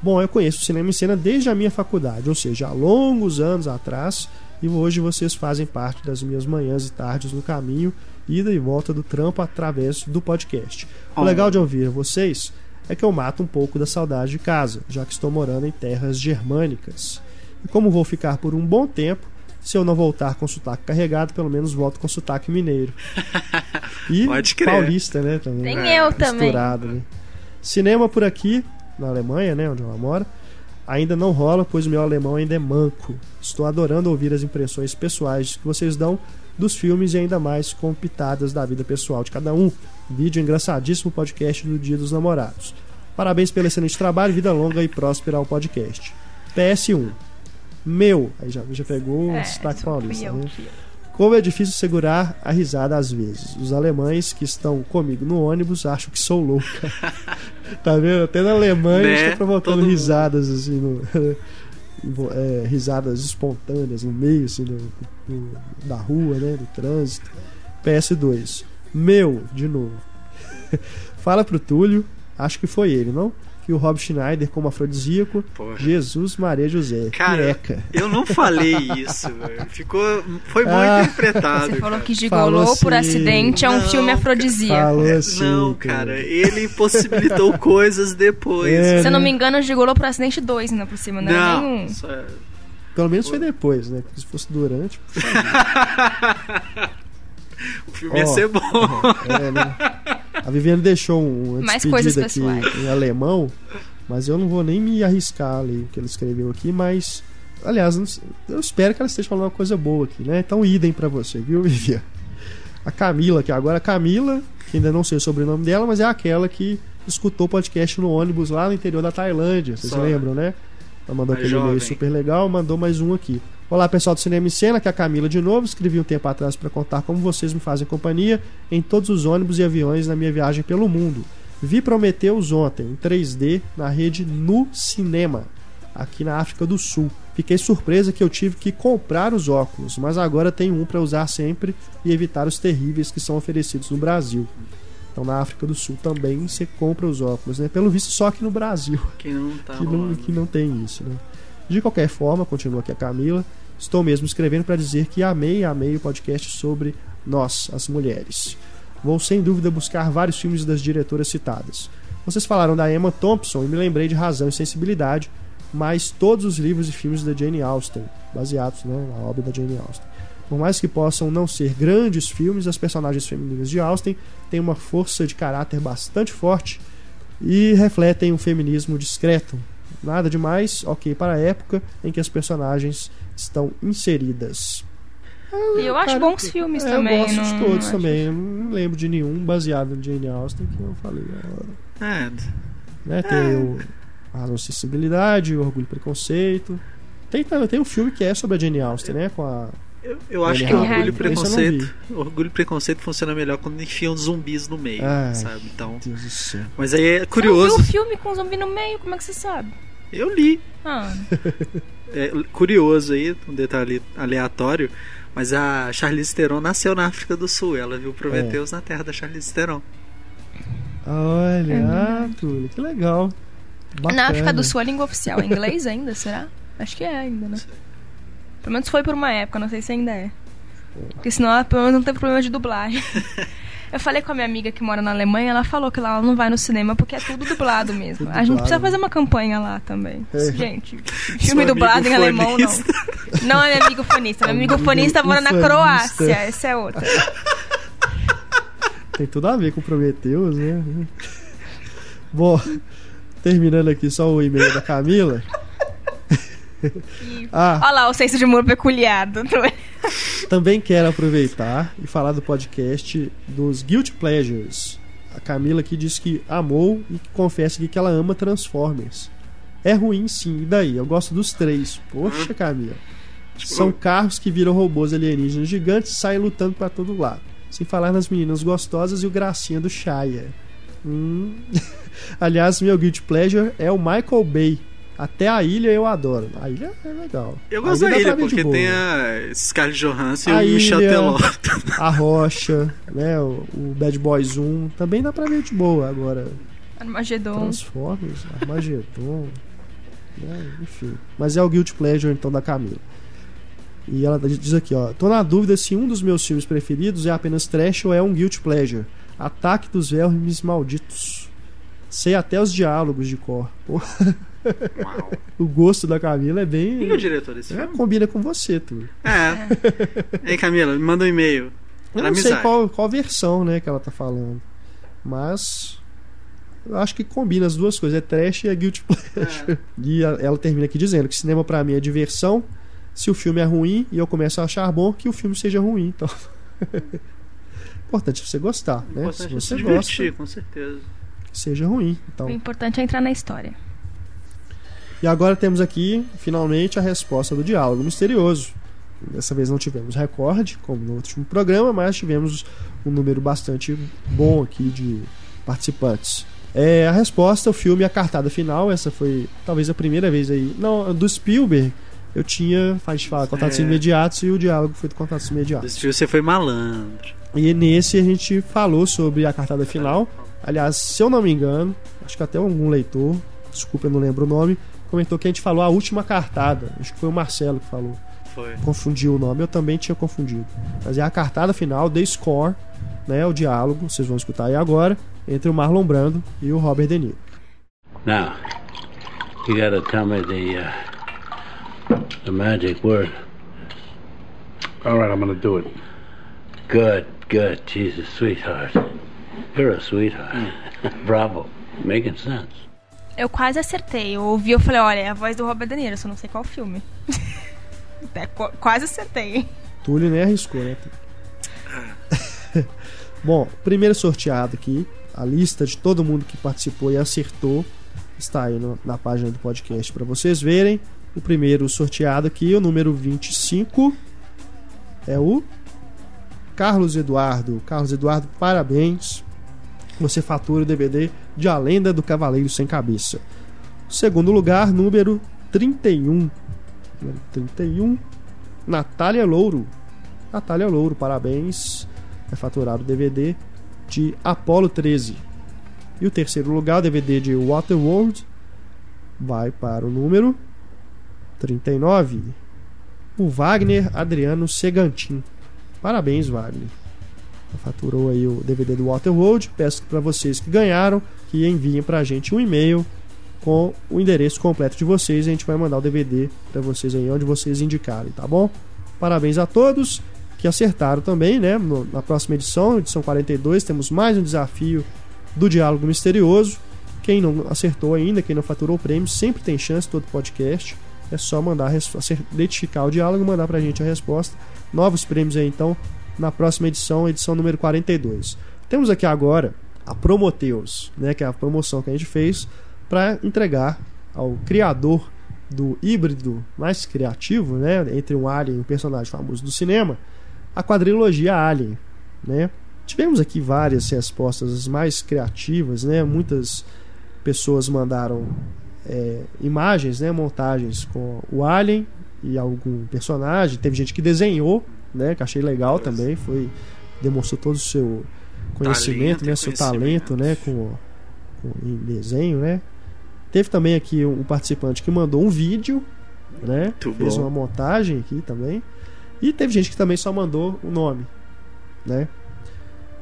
Bom, eu conheço o cinema em cena desde a minha faculdade, ou seja, há longos anos atrás, e hoje vocês fazem parte das minhas manhãs e tardes no caminho, ida e volta do trampo através do podcast. O legal de ouvir vocês é que eu mato um pouco da saudade de casa, já que estou morando em terras germânicas. E como vou ficar por um bom tempo, se eu não voltar com sotaque carregado, pelo menos volto com sotaque mineiro. [laughs] E Pode crer. paulista, né? Também Tem É, eu também. misturado, né? Cinema por aqui, na Alemanha, né, onde ela mora, ainda não rola, pois o meu alemão ainda é manco. Estou adorando ouvir as impressões pessoais que vocês dão dos filmes e ainda mais com pitadas da vida pessoal de cada um. Vídeo engraçadíssimo podcast do Dia dos Namorados. Parabéns pelo excelente trabalho, vida longa e próspera ao podcast. PS1. Meu, aí já, já pegou o É, sou- fui paulista, né? Como é difícil segurar a risada às vezes. Os alemães que estão comigo no ônibus acham que sou louca. [laughs] tá vendo? Até na Alemanha Né? está provocando Todo risadas assim no. [laughs] é, risadas espontâneas no meio assim, do, do- da rua, né? Do trânsito. PS2. Meu, de novo. [laughs] Fala pro Túlio, acho que foi ele, não? Que o Rob Schneider como afrodisíaco. Porra. Jesus Maria José. Cara, Cueca. Eu não falei isso, velho. [laughs] Ficou. Foi mal Ah. interpretado. Você falou cara. que Falou gigolô por assim. acidente é um Não, filme afrodisíaco. Falou assim. Não, cara, ele possibilitou [laughs] coisas depois. É, Se eu não né? me engano, gigolô por acidente 2 ainda por cima, não, era Não, nenhum. isso é- Pelo menos foi depois, né? Porque se fosse durante. [laughs] o filme ia Ó. ser bom. É, né? A Viviane deixou um, uma Mais coisas aqui pessoais. em alemão, mas eu não vou nem me arriscar a ler o que ele escreveu aqui, mas. Aliás, eu espero que ela esteja falando uma coisa boa aqui, né? Então, idem pra você, viu, [laughs] Viviane? A Camila, que agora a Camila, que ainda não sei o sobrenome dela, mas é aquela que escutou o podcast no ônibus lá no interior da Tailândia. Vocês Só. lembram, né? Ela mandou Mais aquele e-mail super legal, mandou mais um aqui. Olá, pessoal do Cinema em Cena, que é a Camila de novo. Escrevi um tempo atrás para contar como vocês me fazem companhia em todos os ônibus e aviões na minha viagem pelo mundo. Vi Prometheus ontem, em 3D, na rede No Cinema, aqui na África do Sul. Fiquei surpresa que eu tive que comprar os óculos, mas agora tenho um para usar sempre e evitar os terríveis que são oferecidos no Brasil. Então na África do Sul também você compra os óculos, né? Pelo visto só aqui no Brasil Que não tá que não, que não tem isso, né? De qualquer forma, continua aqui a Camila, estou mesmo escrevendo para dizer que amei, amei o podcast sobre nós, as mulheres. Vou sem dúvida buscar vários filmes das diretoras citadas. Vocês falaram da Emma Thompson e me lembrei de Razão e Sensibilidade, mas todos os livros e filmes da Jane Austen, baseados né, na obra da Jane Austen. Por mais que possam não ser grandes filmes, as personagens femininas de Austen têm uma força de caráter bastante forte e refletem um feminismo discreto. Nada demais, ok para a época em que as personagens estão inseridas. E eu acho Cara, bons filmes É, também. Eu gosto de não- todos acho- também. Eu não lembro de nenhum baseado em Jane Austen que eu falei. É, Né? Tem o a Razão e Sensibilidade, o Orgulho e Preconceito. Tem, tem um filme que é sobre a Jane Austen, né? Com a. eu, eu acho que. Orgulho e Preconceito. Orgulho e Preconceito funciona melhor quando enfiam zumbis no meio, Ai. sabe? Então. Meu Deus do céu. Mas aí é Você curioso. viu o filme com zumbi no meio? Como é que você sabe? Eu li. Ah, [laughs] É curioso aí, um detalhe aleatório. Mas a Charlize Theron nasceu na África do Sul. Ela viu Prometheus na terra da Charlize Theron. Olha, É ah, Túlio, que legal. Bacana. na África do Sul a língua oficial é [laughs] inglês ainda, será? Acho que é ainda, né? Pelo menos foi por uma época, não sei se ainda é. Porque senão pelo menos não teve problema de dublagem. [laughs] Eu falei com a minha amiga que mora na Alemanha, ela falou que lá ela não vai no cinema porque é tudo dublado [laughs] mesmo. Tudo a gente dublado, precisa fazer uma campanha lá também. É. Gente, [laughs] filme dublado em alemão não. fonista. Não é meu amigo fonista. Meu amigo fonista mora na. Croácia. Essa é outra. [laughs] Tem tudo a ver com Prometheus, né? Bom, terminando aqui só o e-mail da Camila. [laughs] Ah, Olha lá o senso de humor peculiar. do- também quero aproveitar e falar do podcast dos Guilty Pleasures. A Camila aqui diz que amou e que confessa que ela ama Transformers. É ruim sim, e daí? Eu gosto dos três. Poxa, Camila. São carros que viram robôs alienígenas gigantes e saem lutando pra todo lado. Sem falar nas meninas gostosas e o gracinha do Shia. Hum. [laughs] Aliás, meu guilty pleasure é o Michael Bay. Até a ilha eu adoro. A ilha é legal. Eu gosto da ilha, porque tem a Scarlett Johansson A e o Michel. Teló. [laughs] A Rocha, né? O, o Bad Boys 1. Também dá pra ver de boa. Agora, Armagedon. Transformers, Armageddon. [laughs] né, Enfim. Mas é o Guilty Pleasure então da Camila. E ela diz aqui, ó. Tô na dúvida se um dos meus filmes preferidos é apenas trash ou é um Guilty Pleasure. Ataque dos Vermes Malditos. Sei até os diálogos de cor. Pô, [laughs] Uau. o gosto da Camila é Quem é o bem. diretor desse É, filme? combina com você, tu. É. [laughs] Ei, Camila, me manda um e-mail. Eu não sei amizade. qual, qual versão, né, que ela tá falando. Mas. Eu acho que combina as duas coisas. É trash e é guilty pleasure. E a- ela termina aqui dizendo que cinema pra mim é diversão. Se o filme é ruim e eu começo a achar bom, que o filme seja ruim. Então. [laughs] Importante você gostar, né? Importante Se é você se gosta, divertir, com certeza. que seja ruim. O Então. importante é entrar na história. E agora temos aqui, finalmente, a resposta do diálogo misterioso. Dessa vez não tivemos recorde, como no último programa, mas tivemos um número bastante bom aqui de participantes. É, a resposta, o filme A Cartada Final, essa foi talvez a primeira vez aí. Não, do Spielberg, eu tinha, faz falar, contatos É. imediatos e o diálogo foi do contatos imediatos. Filme você foi malandro. E nesse a gente falou sobre a cartada final. Aliás, se eu não me engano, acho que até algum leitor, desculpa, eu não lembro o nome, comentou que a gente falou a última cartada. Acho que foi o Marcelo que falou. Foi. Confundiu o nome, eu também tinha confundido. Mas é a cartada final, The Score, né? O diálogo, vocês vão escutar aí agora, entre o Marlon Brando e o Robert De Niro. Now, you gotta tell me the uh, the magic word. All right, I'm gonna do it. Good, good, Jesus, sweetheart. You're a sweetheart. [laughs] Bravo, making sense. Eu quase acertei. Eu ouvi, eu falei, olha, é a voz do Robert De Niro, só não sei qual filme. [laughs] É, qu- quase acertei. Túlio nem arriscou, né? [laughs] Bom, primeiro sorteado aqui, a lista de todo mundo que participou e acertou está aí no- na página do podcast para vocês verem. O primeiro sorteado aqui, o número 25, é o Carlos Eduardo. Carlos Eduardo, parabéns. Você fatura o DVD de A Lenda do Cavaleiro Sem Cabeça. Segundo lugar, número 31. Número 31, Natália Louro. Natália Louro, parabéns. É faturado o DVD de Apollo 13. E o terceiro lugar, o DVD de Waterworld, vai para o número 39. O Wagner Adriano Segantin. Parabéns, Wagner. Faturou aí o DVD do Waterworld. Peço para vocês que ganharam que enviem pra gente um e-mail com o endereço completo de vocês. A gente vai mandar o DVD para vocês aí onde vocês indicarem, tá bom? Parabéns a todos que acertaram também, né? Na próxima edição, edição 42, temos mais um desafio do Diálogo Misterioso. Quem não acertou ainda, quem não faturou o prêmio, sempre tem chance todo podcast. É só mandar a identificar o diálogo mandar pra gente a resposta. Novos prêmios aí então na próxima edição, edição número 42. Temos aqui agora a Promoteus, né, que é a promoção que a gente fez para entregar ao criador do híbrido mais criativo, né, entre um alien e um personagem famoso do cinema, a quadrilogia Alien, né? Tivemos aqui várias respostas as mais criativas, né? Muitas pessoas mandaram é, imagens, né, montagens com o Alien e algum personagem. Teve gente que desenhou, né, que achei legal também, foi demonstrou todo o seu conhecimento, Talento né, seu talento, né, com, com em desenho, né. Teve também aqui um participante que mandou um vídeo, né, Muito fez bom. uma montagem aqui também. E teve gente que também só mandou o nome, né?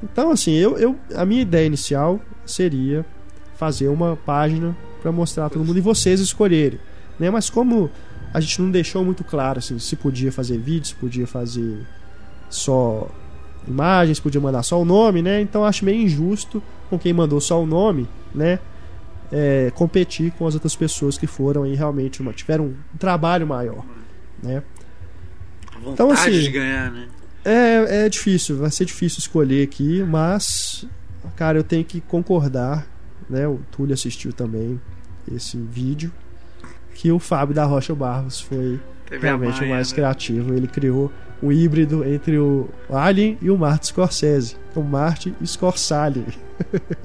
Então, assim, eu, eu, a minha ideia inicial seria fazer uma página para mostrar a todo mundo e vocês escolherem. Né? Mas como a gente não deixou muito claro assim, se podia fazer vídeo, se podia fazer só imagens, podia mandar só o nome, né? Então acho meio injusto com quem mandou só o nome, né? É, competir com as outras pessoas que foram aí realmente uma, tiveram um trabalho maior, né? A Então, assim, de ganhar, né? É, é difícil, vai ser difícil escolher aqui, mas, cara, eu tenho que concordar, né? O Túlio assistiu também esse vídeo, que o Fábio da Rocha Barros foi Teve realmente o mais né? criativo. Ele criou o híbrido entre o Alien e o Martin Scorsese, o Martin Scorsese.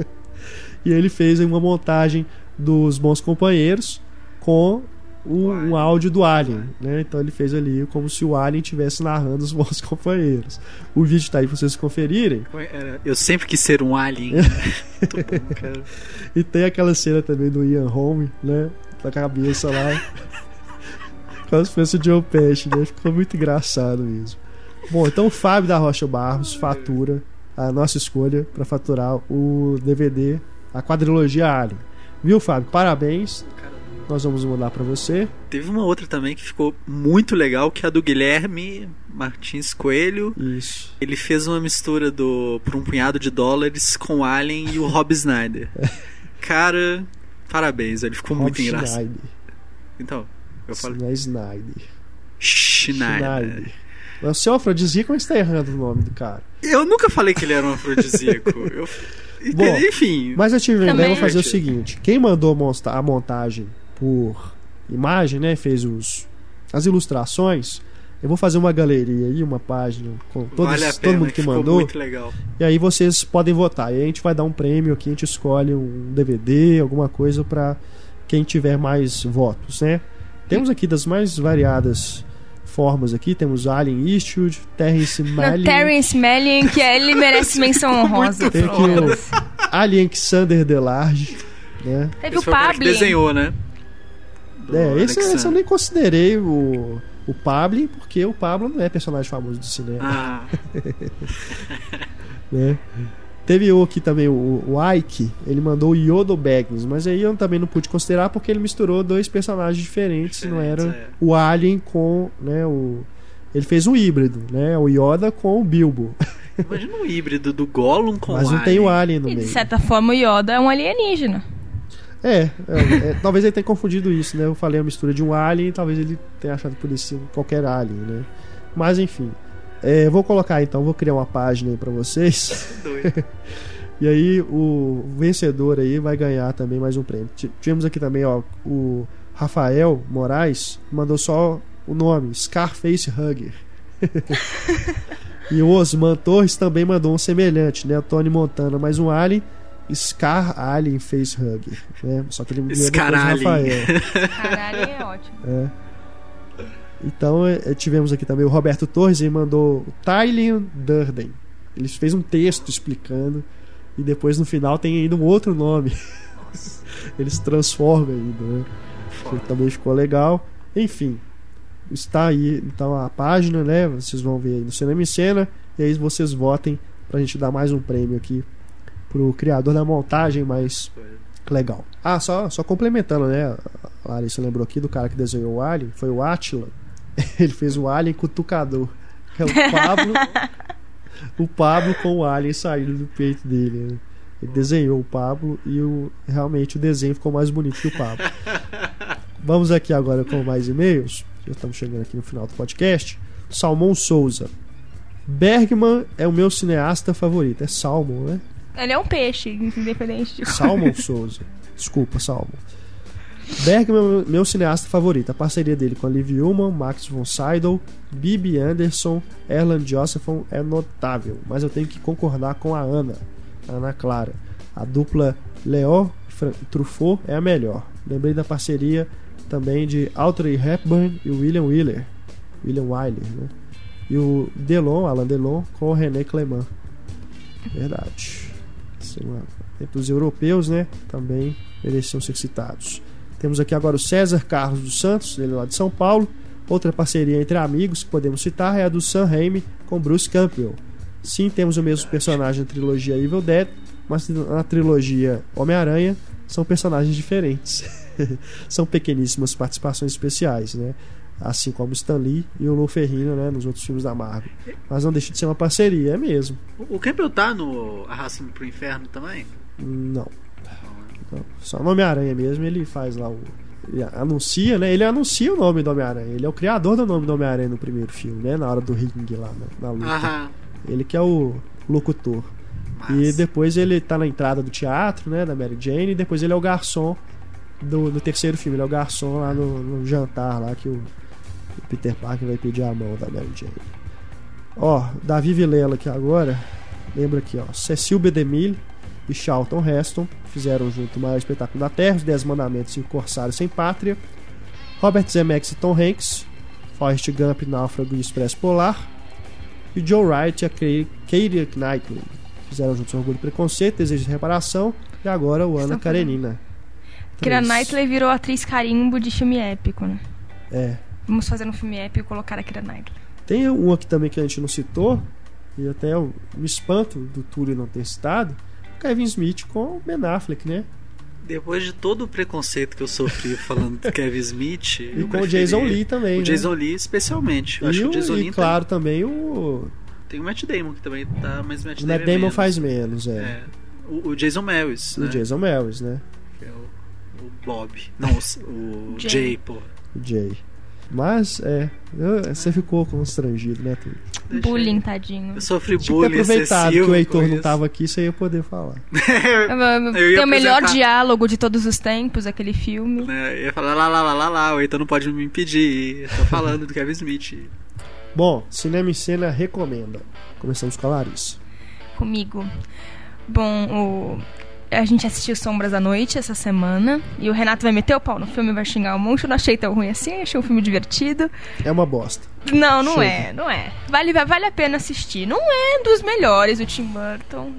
[laughs] e ele fez uma montagem dos Bons Companheiros com o, um áudio do Alien, né? Então ele fez ali como se o Alien estivesse narrando os Bons Companheiros. O vídeo tá aí pra vocês conferirem. Eu sempre quis ser um alien. né? [laughs] Bom. E tem aquela cena também do Ian Holm, né? Com a cabeça lá. Como se fosse o Joe Pesci, né? Ficou muito engraçado mesmo. Bom, então o Fábio da Rocha Barros fatura a nossa escolha para faturar o DVD, a quadrilogia Alien. Viu, Fábio? Parabéns. Nós vamos mandar para você. Teve uma outra também que ficou muito legal, que é a do Guilherme Martins Coelho. Isso. Ele fez uma mistura do Por um punhado de dólares com o Alien e o Rob Snyder. Cara, parabéns, ele ficou muito Rob engraçado. Schneider. Então, eu falo Não é Snyder. Schneider. Mas o seu afrodisíaco está errando o nome do cara. Eu nunca falei que ele era um afrodisíaco. [laughs] Eu... Bom, Enfim, Mas eu tive uma Também- ideia, vou fazer o seguinte: quem mandou a montagem por imagem, né? Fez os, as ilustrações. Eu vou fazer uma galeria aí, uma página com todos, vale a todo mundo que ficou mandou. muito legal. E aí vocês podem votar. E aí a gente vai dar um prêmio aqui, a gente escolhe um DVD, alguma coisa pra quem tiver mais votos, né? Temos aqui das mais variadas formas aqui, temos Alien Eastwood, Terrence Malick, Terrence Malick, que ele merece menção [laughs] honrosa. tem aqui o Alien Alexander Delarge, né? Teve Esse o Pablo. desenhou, né? Do É, esse, esse eu nem considerei o, o Pablo, porque o Pablo não é personagem famoso do cinema, Ah, [laughs] né? Teve o aqui também, o, o Ike, ele mandou o Yodo Baggins, mas aí eu também não pude considerar porque ele misturou dois personagens diferentes, não era é. o Alien com, né, o... Ele fez um híbrido, né, o Yoda com o Bilbo, imagina um híbrido do Gollum com mas o não Alien. tem o Alien no E de meio. certa forma o Yoda é um alienígena. É, é, é, talvez ele tenha confundido isso, né? Eu falei a mistura de um alien talvez ele tenha achado podia ser qualquer alien, né? Mas enfim. É, vou colocar então, vou criar uma página aí pra vocês. Doido. [laughs] E aí o vencedor aí vai ganhar também mais um prêmio. Ti- Tivemos aqui também, ó, o Rafael Moraes mandou só o nome, Scarface Hugger. [laughs] e o Osman Torres também mandou um semelhante, né? O Tony Montana, mais um alien. Scar Alien Face Hugger, né? Só que ele me Scar Alien. Rafael. Caralho, é ótimo. É. Então é, é, tivemos aqui também o Roberto Torres, ele mandou o Tylian Durden. Ele fez um texto explicando e depois no final tem ainda um outro nome. [laughs] Eles transformam ainda, né? Que também ficou legal. Enfim, está aí então a página, né? Vocês vão ver aí no Cinema em Cena e aí vocês votem pra gente dar mais um prêmio aqui pro criador da montagem mais legal. Ah, só, só complementando, né? A Larissa lembrou aqui do cara que desenhou o Alien, foi o Attila. [laughs] Ele fez o Alien cutucador. É o Pablo. o Pablo com o Alien saindo do peito dele. né? Ele desenhou o Pablo e o, realmente o desenho ficou mais bonito que o Pablo. Vamos aqui agora com mais e-mails. Já estamos chegando aqui no final do podcast. Salmão Souza. Bergman é o meu cineasta favorito. É Salmon, né? Ele é um peixe, independente de Salmon Souza. Desculpa, Salmon. Bergman é meu- meu cineasta favorito. A parceria dele com a Liv Max von Sydow, Bibi Anderson, Erland Josephson é notável. Mas eu tenho que concordar com a Ana, a Ana Clara. A dupla Leo Truffaut é a melhor. Lembrei da parceria também de Audrey Hepburn e William Wheeler. William Wyler, né? E o Delon, Alan Delon, com o René Clément. Verdade. Sei lá, Entre os europeus, né? Também mereciam ser citados. Temos aqui agora o César Carlos dos Santos, ele lá de São Paulo. Outra parceria entre amigos que podemos citar é a do Sam Raimi com Bruce Campbell. Sim, temos o mesmo personagem na trilogia Evil Dead, mas na trilogia Homem-Aranha são personagens diferentes. [laughs] são pequeníssimas participações especiais, né? Assim como Stan Lee e o Lou Ferrino, né, nos outros filmes da Marvel. Mas não deixa de ser uma parceria, é mesmo. O Campbell tá no Arrasta pro Inferno também? Não. não. Só no Homem-Aranha mesmo, ele faz lá o. Ele anuncia, né? Ele anuncia o nome do Homem-Aranha. Ele é o criador do nome do Homem-Aranha no primeiro filme, né? Na hora do ringue lá, na, na luta. Aham. Ele que é o locutor. E Mas- depois ele tá na entrada do teatro, né? Da Mary Jane. E depois ele é o garçom do, do terceiro filme. Ele é o garçom lá no, no jantar lá que o, o Peter Parker vai pedir a mão da Mary Jane. Ó, Davi Vilela aqui agora. Lembra aqui, ó. Cecil B. DeMille e Charlton Heston fizeram junto o maior espetáculo da Terra, Os Dez Mandamentos e o Corsário Sem Pátria. Robert Zemeckis e Tom Hanks, Forrest Gump, Náufrago e Expresso Polar. E Joe Wright e a Keira Knightley fizeram juntos Orgulho e Preconceito, Desejo de Reparação e agora o Ana Karenina. Três. Knightley virou atriz carimbo de filme épico, né? É. Vamos fazer um filme épico e colocar a Kira Knightley. Tem um aqui também que a gente não citou, e até eu me espanto do Túlio não ter citado, o Kevin Smith com o Ben Affleck, né? Depois de todo o preconceito que eu sofri falando do Kevin [laughs] Smith. E eu com o Jason Lee também, O né? Jason Lee, especialmente. Eu e acho que o, o Jason e, Lee claro, também o, tem, o Matt Damon que também tá, mas o Matt o Damon, Matt é Damon menos. faz menos, é. É. O, o Jason Mellis, O né? Jason Mellis, né? Que é o, o Bob. Não, o, o [laughs] Jay. Jay, pô. O Jay. Mas, é, eu- você ficou constrangido, né, Túlio? Deixa Bullying, tadinho. Eu sofri Tinha bullying aproveitado excessivo que o Heitor não tava aqui, você ia poder falar. [laughs] Eu ia Tem o melhor apresentar- diálogo de todos os tempos, aquele filme. né? Eu ia falar lá, lá, lá, lá, lá, o Heitor não pode me impedir. Eu tô falando do Kevin Smith. [laughs] Bom, Cinema em Cena recomenda. Começamos com a Larissa. comigo. Bom, o... a gente assistiu Sombras da Noite essa semana. E o Renato vai meter o pau no filme, vai xingar um monte. Eu não achei tão ruim assim, achei um filme divertido. É uma bosta. Não, não Chega. é, não é. Vale, vale a pena assistir. Não é dos melhores o Tim Burton.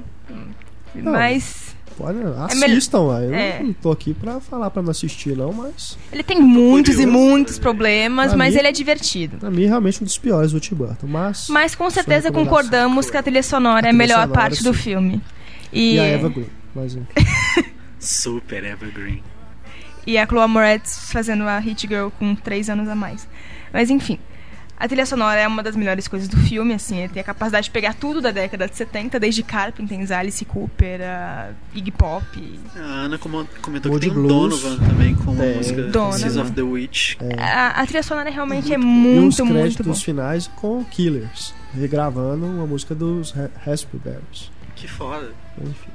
Não. Mas Pode, melhor- assistam lá. Eu é. não tô aqui pra falar pra não assistir, não, mas ele tem muitos e curioso muitos pra ver. problemas, Pra mas mim- ele é divertido. pra mim realmente um dos piores do Tim Burton. Mas. Mas com certeza concordamos que a trilha sonora é a trilha melhor sonora, parte do sim. filme. E a Eva Green. Mas, um. [laughs] Super Evergreen. E a Chloe Moretz fazendo a Hit Girl com 3 anos a mais. Mas enfim, a trilha sonora é uma das melhores coisas do filme, assim, ele tem a capacidade de pegar tudo da década de 70, desde Carpenters, Alice Cooper, a Iggy Pop. A Ana comentou Moody que tem um Blues. Donovan também com a Tem. música Donovan. Seas of the Witch. A, a trilha sonora realmente é e os muito, muito créditos bom. finais com Killers. Regravando uma música dos Ra- Raspberries. Que foda. Enfim.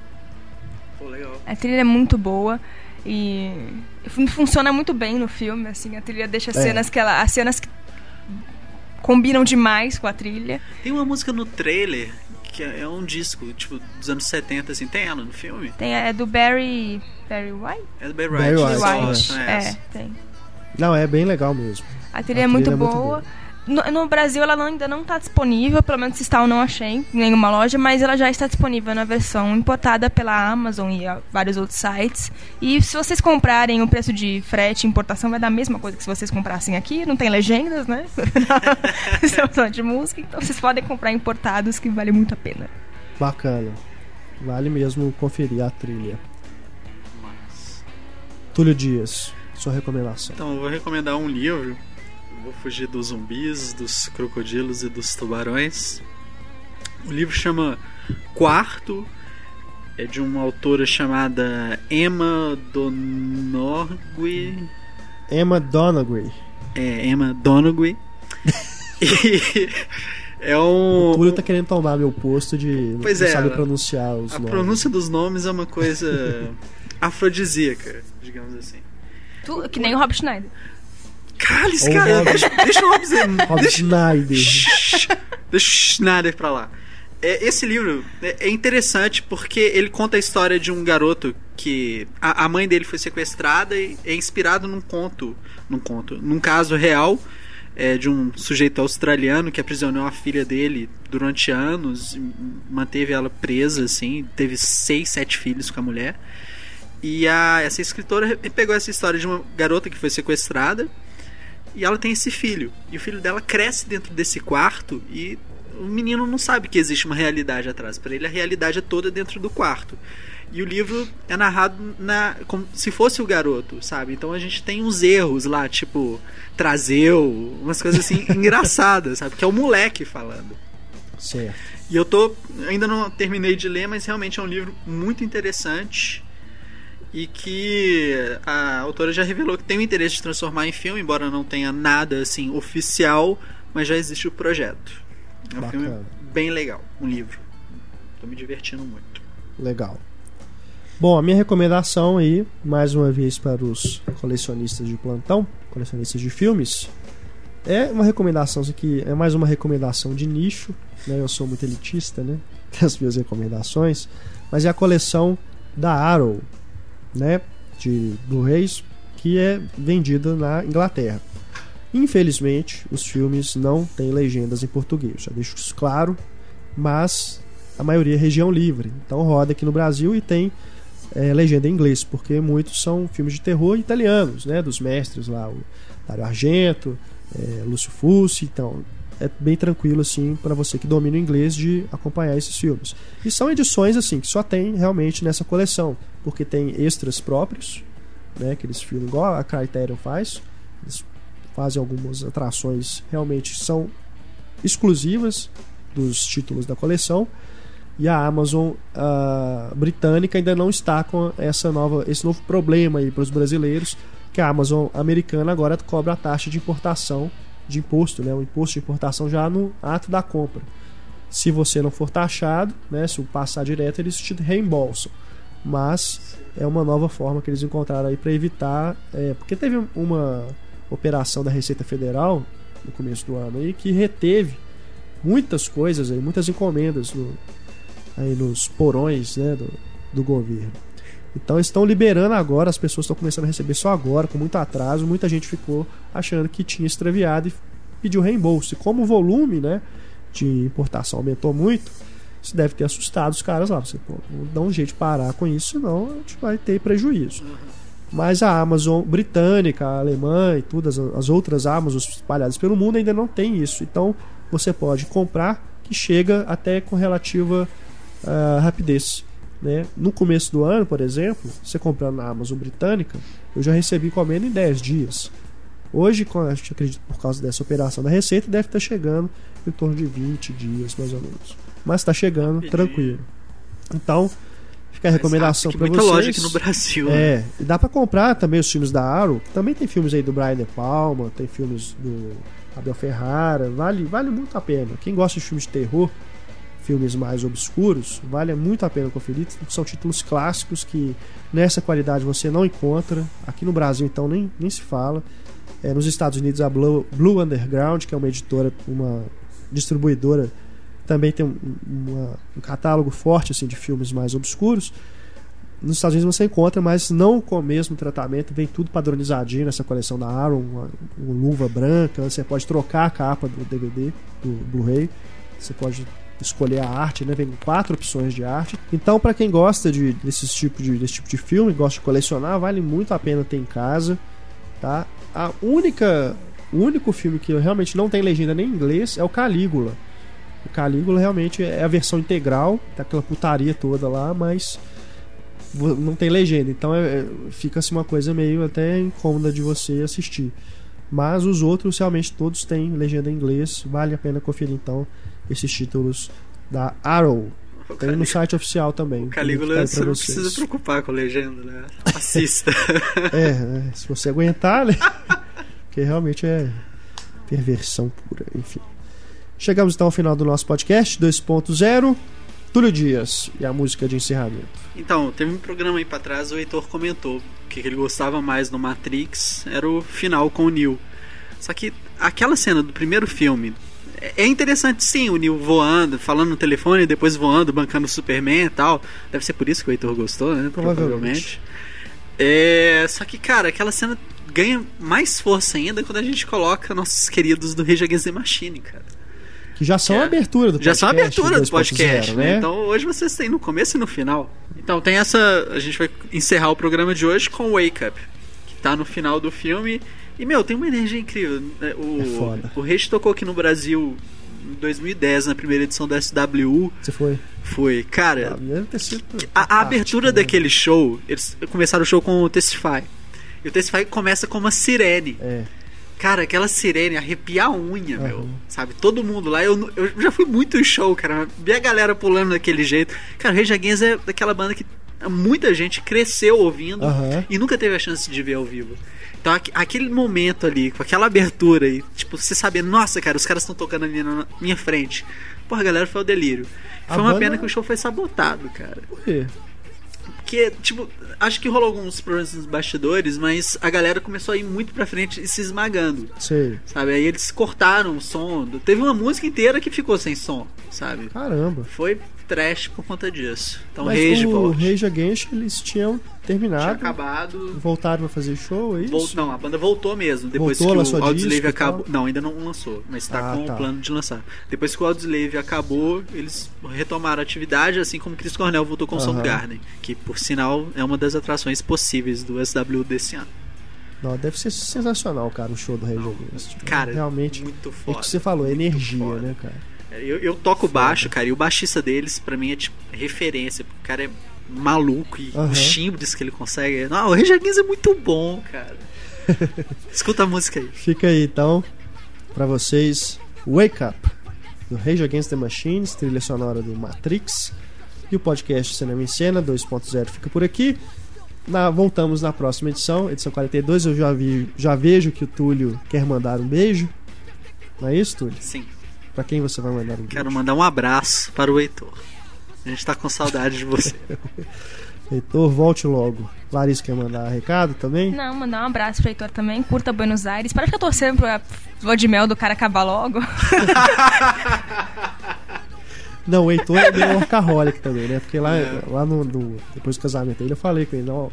Pô. A trilha é muito boa e fun- funciona muito bem no filme, assim, a trilha deixa É. cenas que ela, as cenas que combinam demais com a trilha. Tem uma música no trailer que é é um disco, tipo, dos anos 70, assim. Tem ela no filme? Tem é do Barry Barry White? É do Barry Barry White. White, só, White. não É, essa. tem. Não, é bem legal mesmo. A trilha A é muito trilha é muito boa. No, no Brasil ela não- ainda não está disponível, pelo menos se está eu não achei em nenhuma loja, mas ela já está disponível na versão importada pela Amazon e vários outros sites. E se vocês comprarem o preço de frete e importação vai dar a mesma coisa que se vocês comprassem aqui, não tem legendas, né? [laughs] [laughs] São só de música, então vocês podem comprar importados que vale muito a pena. Bacana. Vale mesmo conferir a trilha. Mas- Túlio Dias, sua recomendação. Então, eu vou recomendar um livro. Vou fugir dos zumbis, dos crocodilos e dos tubarões. O livro chama Quarto. É de uma autora chamada Emma Donoghue. Emma Donoghue. É, Emma Donoghue. [laughs] e é O um. Túlio tá querendo tomar meu posto de Pois não é, sabe pronunciar os A nomes. pronúncia dos nomes é uma coisa [laughs] afrodisíaca, digamos assim. Tu- que nem o Rob Schneider. Ou cara, Rob- deixa, deixa o Rob. Rob deixa, Schneider. Deixa o Schneider pra lá. É, esse livro é, é interessante porque ele conta a história de um garoto que a, a mãe dele foi sequestrada e é inspirado num conto, num conto, num caso real é, de um sujeito australiano que aprisionou a filha dele durante anos, manteve ela presa, assim, teve seis, sete filhos com a mulher. E a, essa escritora pegou essa história de uma garota que foi sequestrada e ela tem esse filho. E o filho dela cresce dentro desse quarto e o menino não sabe que existe uma realidade atrás. Para ele, a realidade é toda dentro do quarto. E o livro é narrado na, como se fosse o garoto, sabe? Então a gente tem uns erros lá, tipo, trazeu, umas coisas assim [laughs] engraçadas, sabe? Que é o moleque falando. Certo. E eu tô. Ainda não terminei de ler, mas realmente é um livro muito interessante. E que a autora já revelou que tem o interesse de transformar em filme, embora não tenha nada assim oficial, mas já existe o projeto. É um Bacana. filme bem legal, um livro. Tô me divertindo muito. Legal. Bom, a minha recomendação aí, mais uma vez para os colecionistas de plantão, colecionistas de filmes, é uma recomendação, isso aqui é mais uma recomendação de nicho, né? Eu sou muito elitista, né? [laughs] As minhas recomendações, mas é a coleção da Arrow, né? De Blu-rays, que é vendida na Inglaterra. Infelizmente, os filmes não têm legendas em português, já deixo isso claro, mas a maioria é região livre, então roda aqui no Brasil e tem é, legenda em inglês, porque muitos são filmes de terror italianos, né? Dos mestres lá, o Dario Argento, é, Lúcio Fussi, então é bem tranquilo assim para você que domina o inglês de acompanhar esses filmes. E são edições assim que só tem realmente nessa coleção, porque tem extras próprios, né, que eles igual a Criterion faz. Eles fazem algumas atrações realmente são exclusivas dos títulos da coleção. E a Amazon britânica ainda não está com essa nova, esse novo problema aí para os brasileiros, que a Amazon americana agora cobra a taxa de importação, de imposto, né, o imposto de importação já no ato da compra. Se você não for taxado, né, se passar direto, eles te reembolsam. Mas é uma nova forma que eles encontraram aí para evitar, é, porque teve uma operação da Receita Federal no começo do ano aí que reteve muitas coisas aí, muitas encomendas no, aí nos porões né, do, do governo. Então estão liberando agora, as pessoas estão começando a receber só agora, com muito atraso. Muita gente ficou achando que tinha extraviado e pediu reembolso. E como o volume né, de importação aumentou muito, isso deve ter assustado os caras lá. Você dá um jeito de parar com isso, senão a gente vai ter prejuízo. Mas a Amazon britânica, a alemã e todas as outras Amazons espalhadas pelo mundo ainda não tem isso. Então você pode comprar que chega até com relativa uh, rapidez. Né? No começo do ano, por exemplo, você comprando na Amazon britânica, eu já recebi encomenda em 10 dias. Hoje, com- a gente acredita por causa dessa operação da Receita, deve estar chegando em torno de 20 dias, mais ou menos. Mas está chegando, tranquilo. Então, fica a recomendação para vocês. loja aqui no Brasil. né? É, e dá pra comprar também os filmes da Arrow, também tem filmes aí do Brian De Palma, tem filmes do Abel Ferrara, vale, vale muito a pena. Quem gosta de filmes de terror, filmes mais obscuros, vale muito a pena conferir. São títulos clássicos que nessa qualidade você não encontra. Aqui no Brasil, então, nem, nem se fala. É, nos Estados Unidos, a Blue, Blue Underground, que é uma editora, uma distribuidora, também tem um, uma- um catálogo forte assim, de filmes mais obscuros. Nos Estados Unidos você encontra, mas não com o mesmo tratamento. Vem tudo padronizadinho nessa coleção da Aaron, uma, uma luva branca. Você pode trocar a capa do DVD, do Blu-ray. Você pode escolher a arte, né? Vem quatro opções de arte. Então, para quem gosta de, desses tipo de, desse tipo de filme, gosta de colecionar, vale muito a pena ter em casa, tá? A única, o único filme que realmente não tem legenda nem em inglês é o Calígula. O Calígula realmente é a versão integral, tá aquela putaria toda lá, mas não tem legenda, então é, é- fica assim uma coisa meio até incômoda de você assistir. Mas os outros realmente todos têm legenda em inglês, vale a pena conferir então esses títulos da Arrow. O Tem no site oficial também. o Calígula tá você não vocês. precisa preocupar com a legenda, né? Assista. [laughs] É, é, se você aguentar, né? [laughs] Porque realmente é perversão pura, enfim. Chegamos então ao final do nosso podcast 2.0. Túlio Dias e a música de encerramento. Então, teve um programa aí pra trás, o Heitor comentou que ele gostava mais no Matrix era o final com o Neo. Só que aquela cena do primeiro filme é interessante sim, o Neo voando, falando no telefone, depois voando, bancando o Superman e tal. Deve ser por isso que o Heitor gostou, né? Provavelmente. É, só que, cara, aquela cena ganha mais força ainda quando a gente coloca nossos queridos do Rage Against the Machine, cara. Que já são É. a abertura do Já podcast. são a abertura do 2.0, podcast, né? né? Então hoje vocês têm no começo e no final. Então tem essa. A gente vai encerrar o programa de hoje com Wake Up, que tá no final do filme. E, meu, tem uma energia incrível. né? O, É foda. o Rage tocou aqui no Brasil em 2010, na primeira edição da SWU. Você foi? Foi. Cara, Ah, a, a abertura né? daquele show, eles começaram o show com o Testify. E o Testify começa com uma sirene. É. Cara, aquela sirene arrepia a unha, meu. Aham. Sabe? Todo mundo lá. Eu, eu já fui muito em show, cara. Vi a galera pulando daquele jeito. Cara, o Rage Against é daquela banda que muita gente cresceu ouvindo Aham. e nunca teve a chance de ver ao vivo. Então, aqu- aquele momento ali, com aquela abertura e, tipo, você saber, nossa, cara, os caras estão tocando ali na minha frente. Porra, galera, foi o delírio. A Foi uma banda- pena que o show foi sabotado, cara. Por quê? Porque, tipo, acho que rolou alguns problemas nos bastidores, mas a galera começou a ir muito pra frente e se esmagando. Sei. Sabe? Aí eles cortaram o som. Teve uma música inteira que ficou sem som, sabe? Caramba. Foi trash por conta disso. Então Mas Rage o volte. Rage Against eles tinham Tinha terminado, acabado. voltaram pra fazer show, é isso? Vol- Não, a banda voltou mesmo. Depois Voltou, que o Audioslave acabou. Não, ainda não lançou, mas tá Ah, com tá. o plano de lançar. Depois que o Audioslave acabou, eles retomaram a atividade, assim como Chris Cornell voltou com o Aham. Soundgarden, que por sinal é uma das atrações possíveis do SW desse ano. Não, deve ser sensacional, cara, o show do Rage Against. Cara, realmente. muito É o foda. que você falou, energia, foda. né, cara? Eu, eu toco baixo, cara, e o baixista deles, pra mim, é tipo referência, porque o cara é maluco e Aham. os timbres que ele consegue. Não, o Against é muito bom, cara. [laughs] Escuta a música aí. Fica aí então pra vocês Wake Up do Rage Against the Machines, trilha sonora do Matrix e o podcast Cinema em Cena 2.0 fica por aqui. Na- voltamos na próxima edição, edição 42. Eu já, vi, já vejo que o Túlio quer mandar um beijo. Não é isso, Túlio? Sim, Pra quem você vai mandar um beijo? quero mandar um abraço para o Heitor. A gente tá com saudade de você. [laughs] Heitor, volte logo. Larissa quer mandar recado também? Não, mandar um abraço pro Heitor também. Curta Buenos Aires. Para ficar torcendo pra lua de mel do cara acabar logo. [laughs] Não, o Heitor é meio workaholic também, né? Porque lá, É. lá no, no- depois do casamento dele eu falei com ele, não,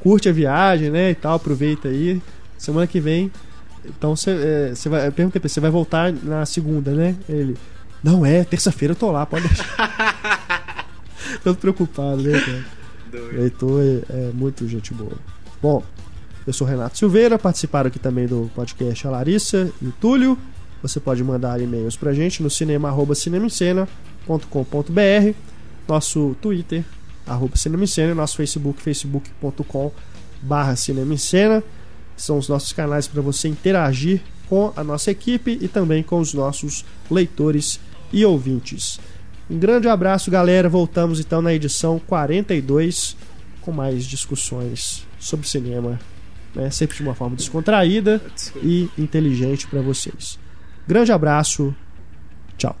curte a viagem, né? E tal, aproveita aí. Semana que vem. Então você é, vai. Eu perguntei pra ele, você vai voltar na segunda, né? Ele. Não é, terça-feira eu tô lá, pode deixar. [laughs] Todo preocupado, né, cara? Heitor é, é muito gente boa. Bom, eu sou Renato Silveira, participaram aqui também do podcast a Larissa e o Túlio. Você pode mandar e-mails pra gente no cinema arroba cinemascena.com.br, nosso Twitter, arroba cinema em cena, e nosso Facebook, facebook.com barra cinema em cena são os nossos canais para você interagir com a nossa equipe e também com os nossos leitores e ouvintes. Um grande abraço, galera. Voltamos então na edição 42 com mais discussões sobre cinema, né? sempre de uma forma descontraída e inteligente para vocês. Grande abraço. Tchau.